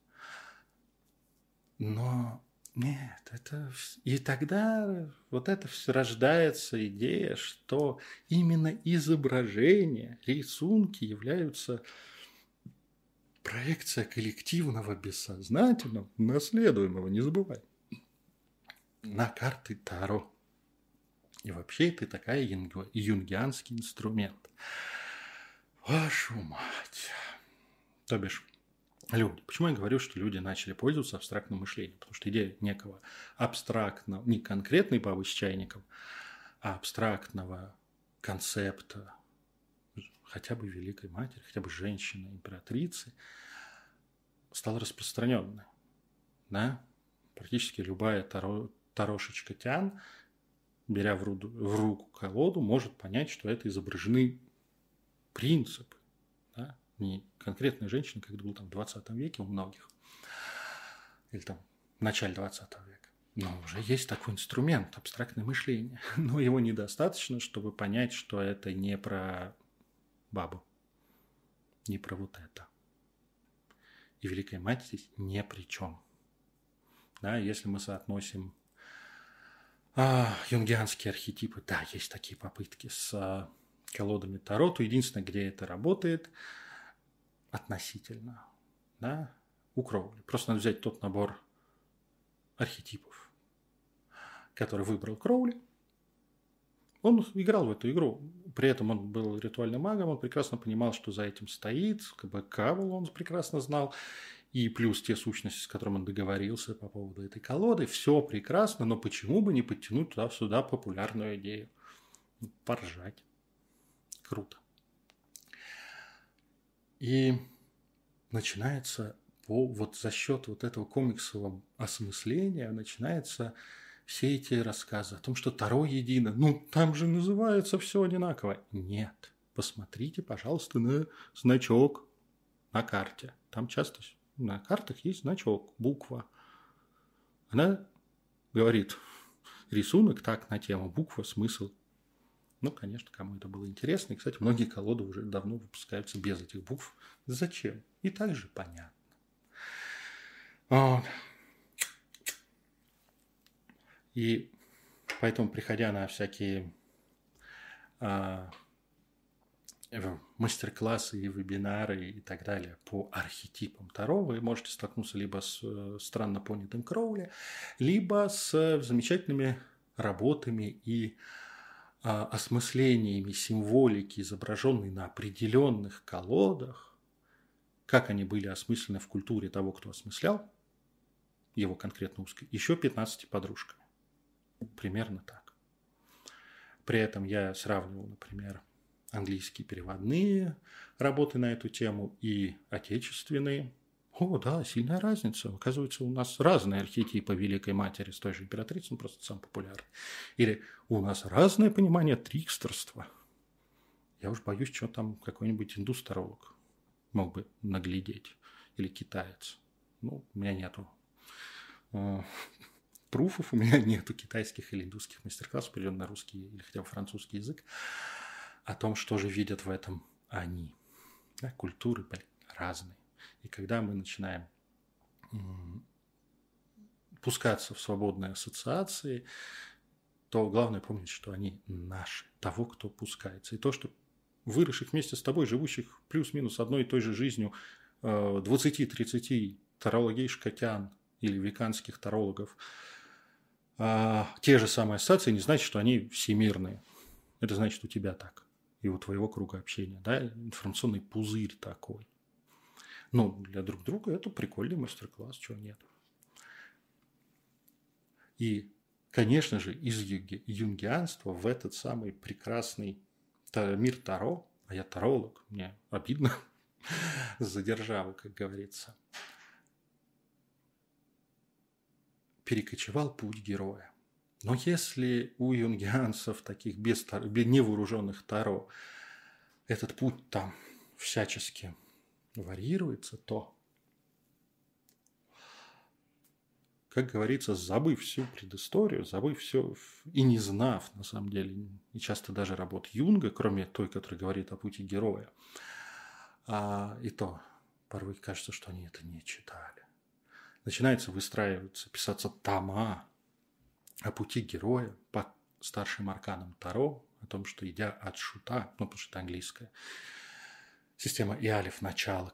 Но нет, это... И тогда вот это все рождается идея, что именно изображения, рисунки являются проекция коллективного бессознательного, наследуемого, не забывай, на карты Таро. И вообще это такая юнгианский инструмент. Вашу мать. То бишь, люди. Почему я говорю, что люди начали пользоваться абстрактным мышлением? Потому что идея некого абстрактного, не конкретной бабы с чайником, абстрактного концепта хотя бы Великой Матери, хотя бы женщины, императрицы, стала распространенной. Да? Практически любая таро, тарошечка тян, беря в, руду, в руку колоду, может понять, что это изображены принципы. Да? Не конкретная женщина, как это было там в 20 веке у многих, или там в начале 20 века. Но уже есть такой инструмент, абстрактное мышление. [LAUGHS] Но его недостаточно, чтобы понять, что это не про бабу, не про вот это. И Великая Мать здесь ни при чем. Да, если мы соотносим а, юнгианские архетипы, да, есть такие попытки с а, колодами Таро, то единственное, где это работает, относительно, да, у Кроули. Просто надо взять тот набор архетипов, который выбрал Кроули. Он играл в эту игру. При этом он был ритуальным магом, он прекрасно понимал, что за этим стоит, как бы Кавел он прекрасно знал, и плюс те сущности, с которыми он договорился по поводу этой колоды, все прекрасно, но почему бы не подтянуть туда-сюда популярную идею? Поржать. Круто. И начинается по, вот за счет вот этого комиксового осмысления начинается все эти рассказы о том, что Таро едино. Ну, там же называется все одинаково. Нет. Посмотрите, пожалуйста, на значок на карте. Там часто на картах есть значок, буква. Она говорит, рисунок так на тему, буква, смысл. Ну, конечно, кому это было интересно. И, кстати, многие колоды уже давно выпускаются без этих букв. Зачем? И также понятно. Вот. И поэтому, приходя на всякие а, мастер-классы и вебинары и так далее по архетипам Таро, вы можете столкнуться либо с э, странно понятым Кроули, либо с замечательными работами и а, осмыслениями символики, изображенной на определенных колодах, как они были осмыслены в культуре того, кто осмыслял, его конкретно узкой, еще 15 подружками. Примерно так. При этом я сравнивал, например, английские переводные работы на эту тему и отечественные. О, да, сильная разница. Оказывается, у нас разные архетипы Великой Матери с той же императрицей, просто сам популярный. Или у нас разное понимание трикстерства. Я уж боюсь, что там какой-нибудь индус-таролог мог бы наглядеть. Или китаец. Ну, у меня нету э, пруфов, у меня [LAUGHS] нету китайских или индусских мастер-классов, переведен на русский или хотя бы французский язык, о том, что же видят в этом они. Да, культуры разные. И когда мы начинаем пускаться в свободные ассоциации, то главное помнить, что они наши, того, кто пускается. И то, что выросших вместе с тобой, живущих плюс-минус одной и той же жизнью 20-30 э, тарологей шкотян или веканских тарологов, а, те же самые ассоциации не значит, что они всемирные. Это значит, у тебя так. И у твоего круга общения. Да? Информационный пузырь такой. Ну, для друг друга это прикольный мастер-класс, чего нет. И, конечно же, из юнгианства в этот самый прекрасный мир Таро, а я таролог, мне обидно [LAUGHS] за державу, как говорится, перекочевал путь героя. Но если у юнгианцев, таких без, невооруженных Таро, этот путь там всячески варьируется, то, как говорится, забыв всю предысторию, забыв все и не знав, на самом деле, и часто даже работ Юнга, кроме той, которая говорит о пути героя, а, и то порой кажется, что они это не читали. Начинается выстраиваться, писаться тома о пути героя по старшим арканам Таро, о том, что идя от шута, ну, потому что это английская, Система Иалиф начало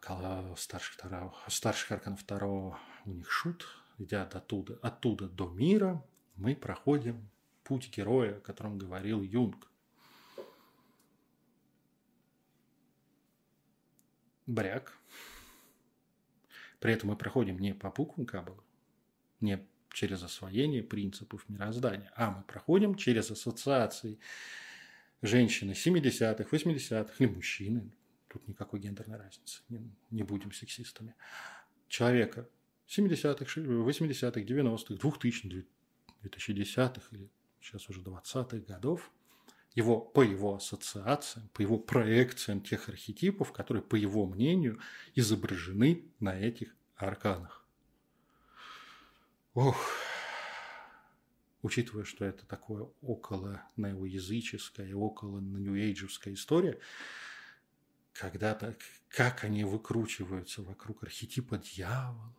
старших, таро, старших арканов второго у них шут, идя оттуда, оттуда до мира, мы проходим путь героя, о котором говорил Юнг. Бряк. При этом мы проходим не по буквам Каббалы, не через освоение принципов мироздания, а мы проходим через ассоциации женщины 70-х, 80-х или мужчины, тут никакой гендерной разницы, не, не будем сексистами, человека 70-х, 80-х, 90-х, 2000-х, 2010-х или сейчас уже 20-х годов, его, по его ассоциациям, по его проекциям тех архетипов, которые, по его мнению, изображены на этих арканах. Ох, учитывая, что это такое около неоязыческая, около ньюэйджевская история, когда-то, как они выкручиваются вокруг архетипа дьявола,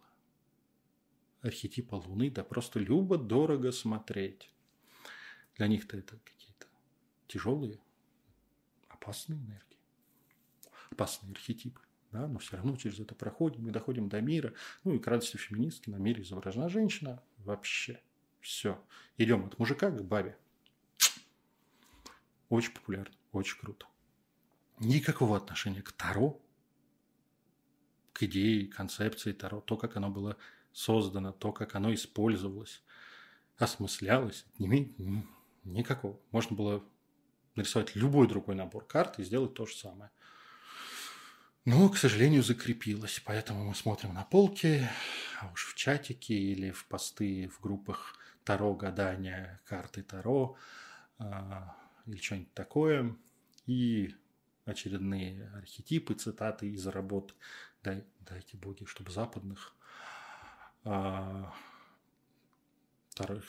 архетипа Луны, да просто любо-дорого смотреть. Для них-то это какие-то тяжелые, опасные энергии, опасные архетипы. Да, но все равно через это проходим, мы доходим до мира. Ну и к радости феминистки на мире изображена женщина. Вообще все. Идем от мужика к бабе. Очень популярно, очень круто. Никакого отношения к Таро, к идее, концепции Таро, то, как оно было создано, то, как оно использовалось, осмыслялось, не имеет никакого. Можно было нарисовать любой другой набор карт и сделать то же самое. Но, к сожалению, закрепилось. Поэтому мы смотрим на полки, а уж в чатике или в посты в группах Таро гадания, карты Таро а, или что-нибудь такое. И очередные архетипы, цитаты из работ «Дай, «Дайте боги, чтобы западных» а,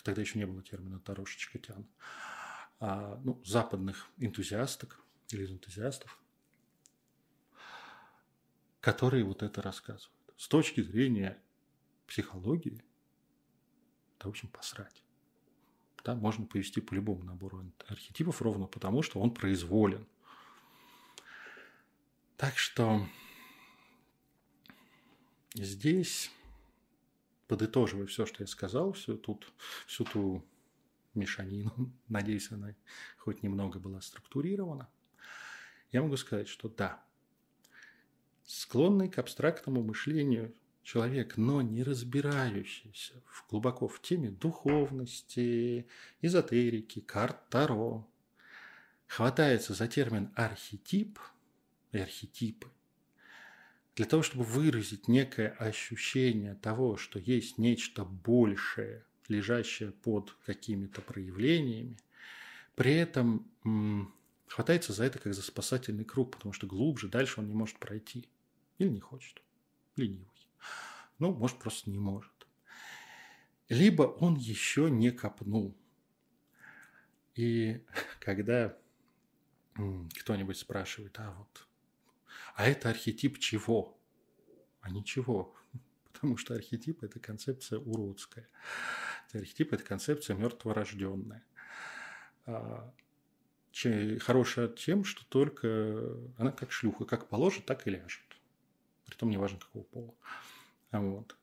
тогда еще не было термина тарошечкотян, а, ну, западных энтузиасток или энтузиастов, которые вот это рассказывают. С точки зрения психологии, это, в общем, посрать. Да, можно повести по любому набору архетипов ровно потому, что он произволен. Так что здесь подытоживая все, что я сказал, всю, тут, всю ту мешанину, [LAUGHS] надеюсь, она хоть немного была структурирована, я могу сказать, что да, склонный к абстрактному мышлению человек, но не разбирающийся в, глубоко в теме духовности, эзотерики, карт Таро, хватается за термин архетип и архетипы, для того, чтобы выразить некое ощущение того, что есть нечто большее, лежащее под какими-то проявлениями, при этом хватается за это как за спасательный круг, потому что глубже дальше он не может пройти. Или не хочет. Ленивый. Ну, может, просто не может. Либо он еще не копнул. И [LAUGHS] когда кто-нибудь спрашивает, а вот а это архетип чего? А ничего. Потому что архетип – это концепция уродская. Архетип – это концепция мертворожденная. А, хорошая тем, что только она как шлюха, как положит, так и ляжет. Притом неважно какого пола. Вот.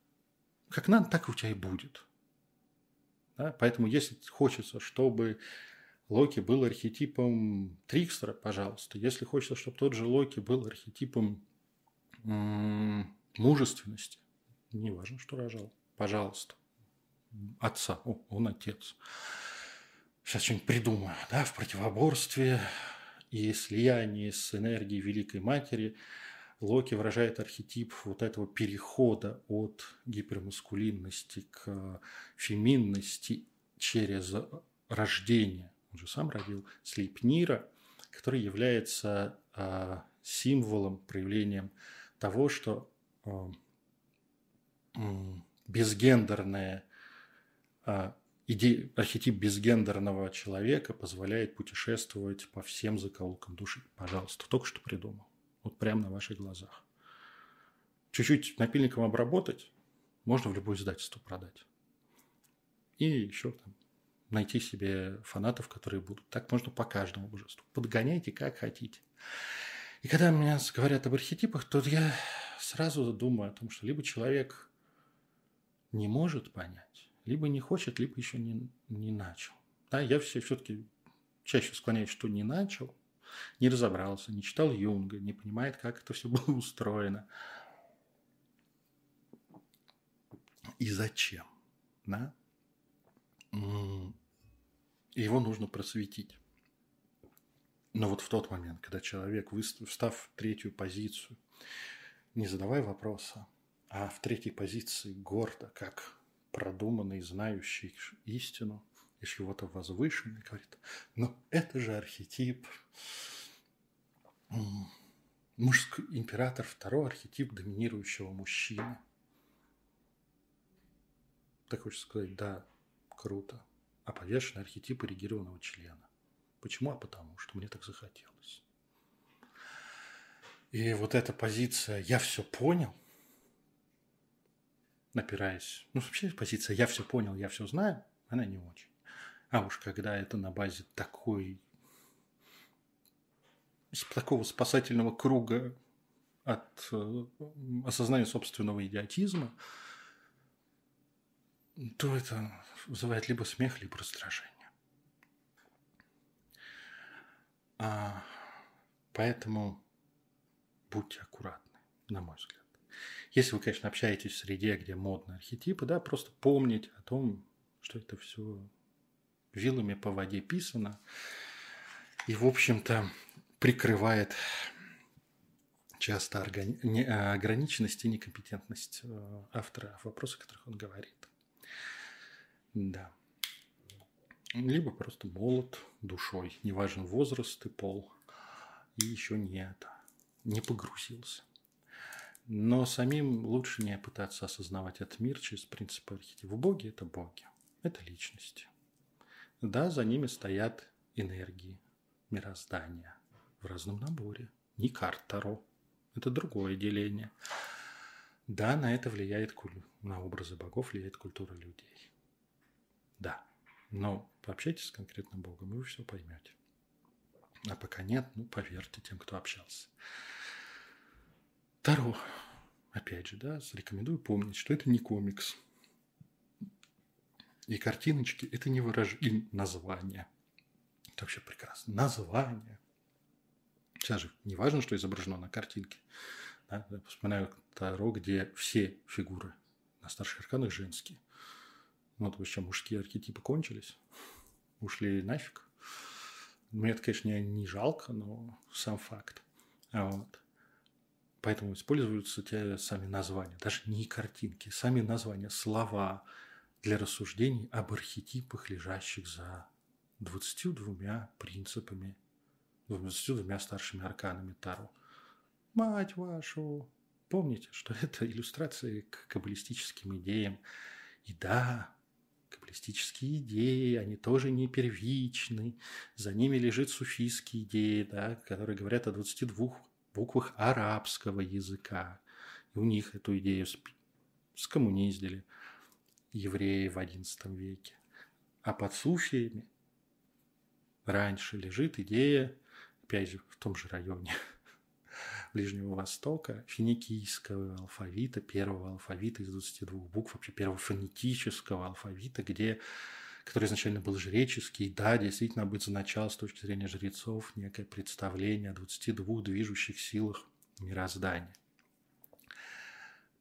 Как надо, так у тебя и будет. Да? Поэтому если хочется, чтобы Локи был архетипом Трикстера, пожалуйста. Если хочется, чтобы тот же Локи был архетипом мужественности, не важно, что рожал, пожалуйста. Отца, О, он отец. Сейчас что-нибудь придумаю, да, в противоборстве и слиянии с энергией Великой Матери Локи выражает архетип вот этого перехода от гипермаскулинности к феминности через рождение он же сам родил Слейпнира, который является э, символом, проявлением того, что безгендерная э, идея, архетип безгендерного человека позволяет путешествовать по всем закоулкам души. Пожалуйста, только что придумал. Вот прямо на ваших глазах. Чуть-чуть напильником обработать, можно в любое издательство продать. И еще там найти себе фанатов, которые будут. Так можно по каждому божеству. Подгоняйте как хотите. И когда меня говорят об архетипах, то я сразу думаю о том, что либо человек не может понять, либо не хочет, либо еще не, не начал. Да, я все все-таки чаще склоняюсь, что не начал, не разобрался, не читал Юнга, не понимает, как это все было устроено. И зачем? Да? его нужно просветить. Но вот в тот момент, когда человек, встав в третью позицию, не задавая вопроса, а в третьей позиции гордо, как продуманный, знающий истину и чего-то возвышенный, говорит, ну это же архетип, мужской император, второй архетип доминирующего мужчины. Так хочется сказать, да, круто. А повешенный архетип эрегированного члена. Почему? А потому что мне так захотелось. И вот эта позиция «я все понял», напираясь, ну, вообще позиция «я все понял, я все знаю», она не очень. А уж когда это на базе такой такого спасательного круга от э, осознания собственного идиотизма, то это вызывает либо смех, либо раздражение. А, поэтому будьте аккуратны, на мой взгляд. Если вы, конечно, общаетесь в среде, где модные архетипы, да, просто помнить о том, что это все вилами по воде писано. И, в общем-то, прикрывает часто ограниченность и некомпетентность э, автора вопроса, о которых он говорит. Да. Либо просто молод душой, неважен возраст и пол, и еще не это, не погрузился. Но самим лучше не пытаться осознавать этот мир через принципы архетипа. Боги – это боги, это личности. Да, за ними стоят энергии, мироздания в разном наборе. Не карт Таро. Это другое деление. Да, на это влияет, на образы богов влияет культура людей. Да. Но пообщайтесь с конкретным Богом, и вы все поймете. А пока нет, ну, поверьте тем, кто общался. Таро. Опять же, да, рекомендую помнить, что это не комикс. И картиночки – это не выражение, название. Это вообще прекрасно. Название. Сейчас же не важно, что изображено на картинке. Да? Я вспоминаю Таро, где все фигуры на старших арканах женские. Ну, вот что, мужские архетипы кончились, ушли нафиг. Мне это, конечно, не, не жалко, но сам факт. Вот. Поэтому используются те сами названия, даже не картинки, сами названия, слова для рассуждений об архетипах, лежащих за 22 принципами, 22 старшими арканами Таро. Мать вашу! Помните, что [LAUGHS] это иллюстрации к каббалистическим идеям. И да, каббалистические идеи, они тоже не первичны. За ними лежит суфийские идеи, да, которые говорят о 22 буквах арабского языка. И у них эту идею скоммуниздили евреи в XI веке. А под суфиями раньше лежит идея, опять же, в том же районе [LAUGHS] Ближнего Востока, финикийского алфавита, первого алфавита из 22 букв, вообще первого фонетического алфавита, где который изначально был жреческий, да, действительно обозначал с точки зрения жрецов некое представление о 22 движущих силах мироздания.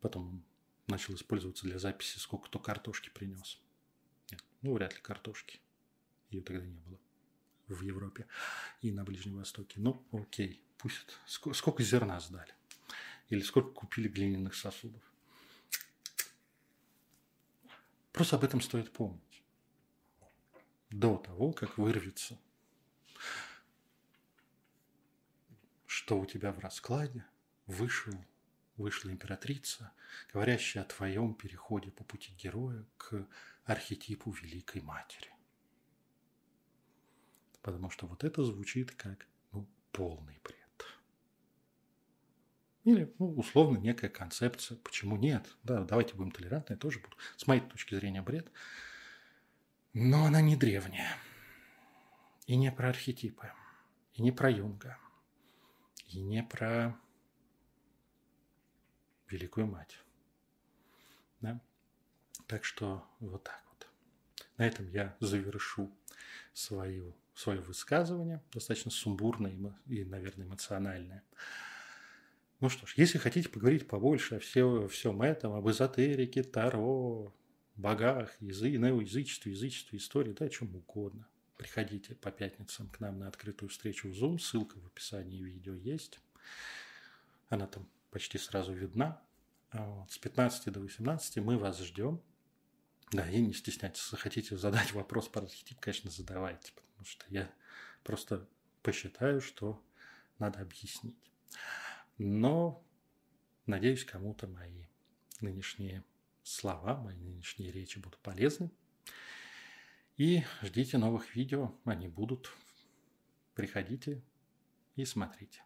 Потом начал использоваться для записи, сколько кто картошки принес. Нет, ну, вряд ли картошки. Ее тогда не было в Европе и на Ближнем Востоке. Ну, окей, пусть. Сколько зерна сдали? Или сколько купили глиняных сосудов? Просто об этом стоит помнить. До того, как вырвется, что у тебя в раскладе вышел, вышла императрица, говорящая о твоем переходе по пути героя к архетипу Великой Матери. Потому что вот это звучит как ну, полный бред. Или, ну, условно, некая концепция. Почему нет? Да, давайте будем толерантны, я тоже буду. С моей точки зрения бред. Но она не древняя. И не про архетипы. И не про Юнга. И не про Великую Мать. Да? Так что вот так вот. На этом я завершу свою, свое высказывание, достаточно сумбурное и, наверное, эмоциональное. Ну что ж, если хотите поговорить побольше о всем, всем этом, об эзотерике, Таро, богах, язы, неоязычестве, язычестве, истории, да о чем угодно. Приходите по пятницам к нам на открытую встречу в Zoom. Ссылка в описании видео есть. Она там почти сразу видна. Вот. С 15 до 18 мы вас ждем. Да, и не стесняйтесь, если хотите задать вопрос про архетип, конечно, задавайте, потому что я просто посчитаю, что надо объяснить. Но, надеюсь, кому-то мои нынешние слова, мои нынешние речи будут полезны. И ждите новых видео, они будут. Приходите и смотрите.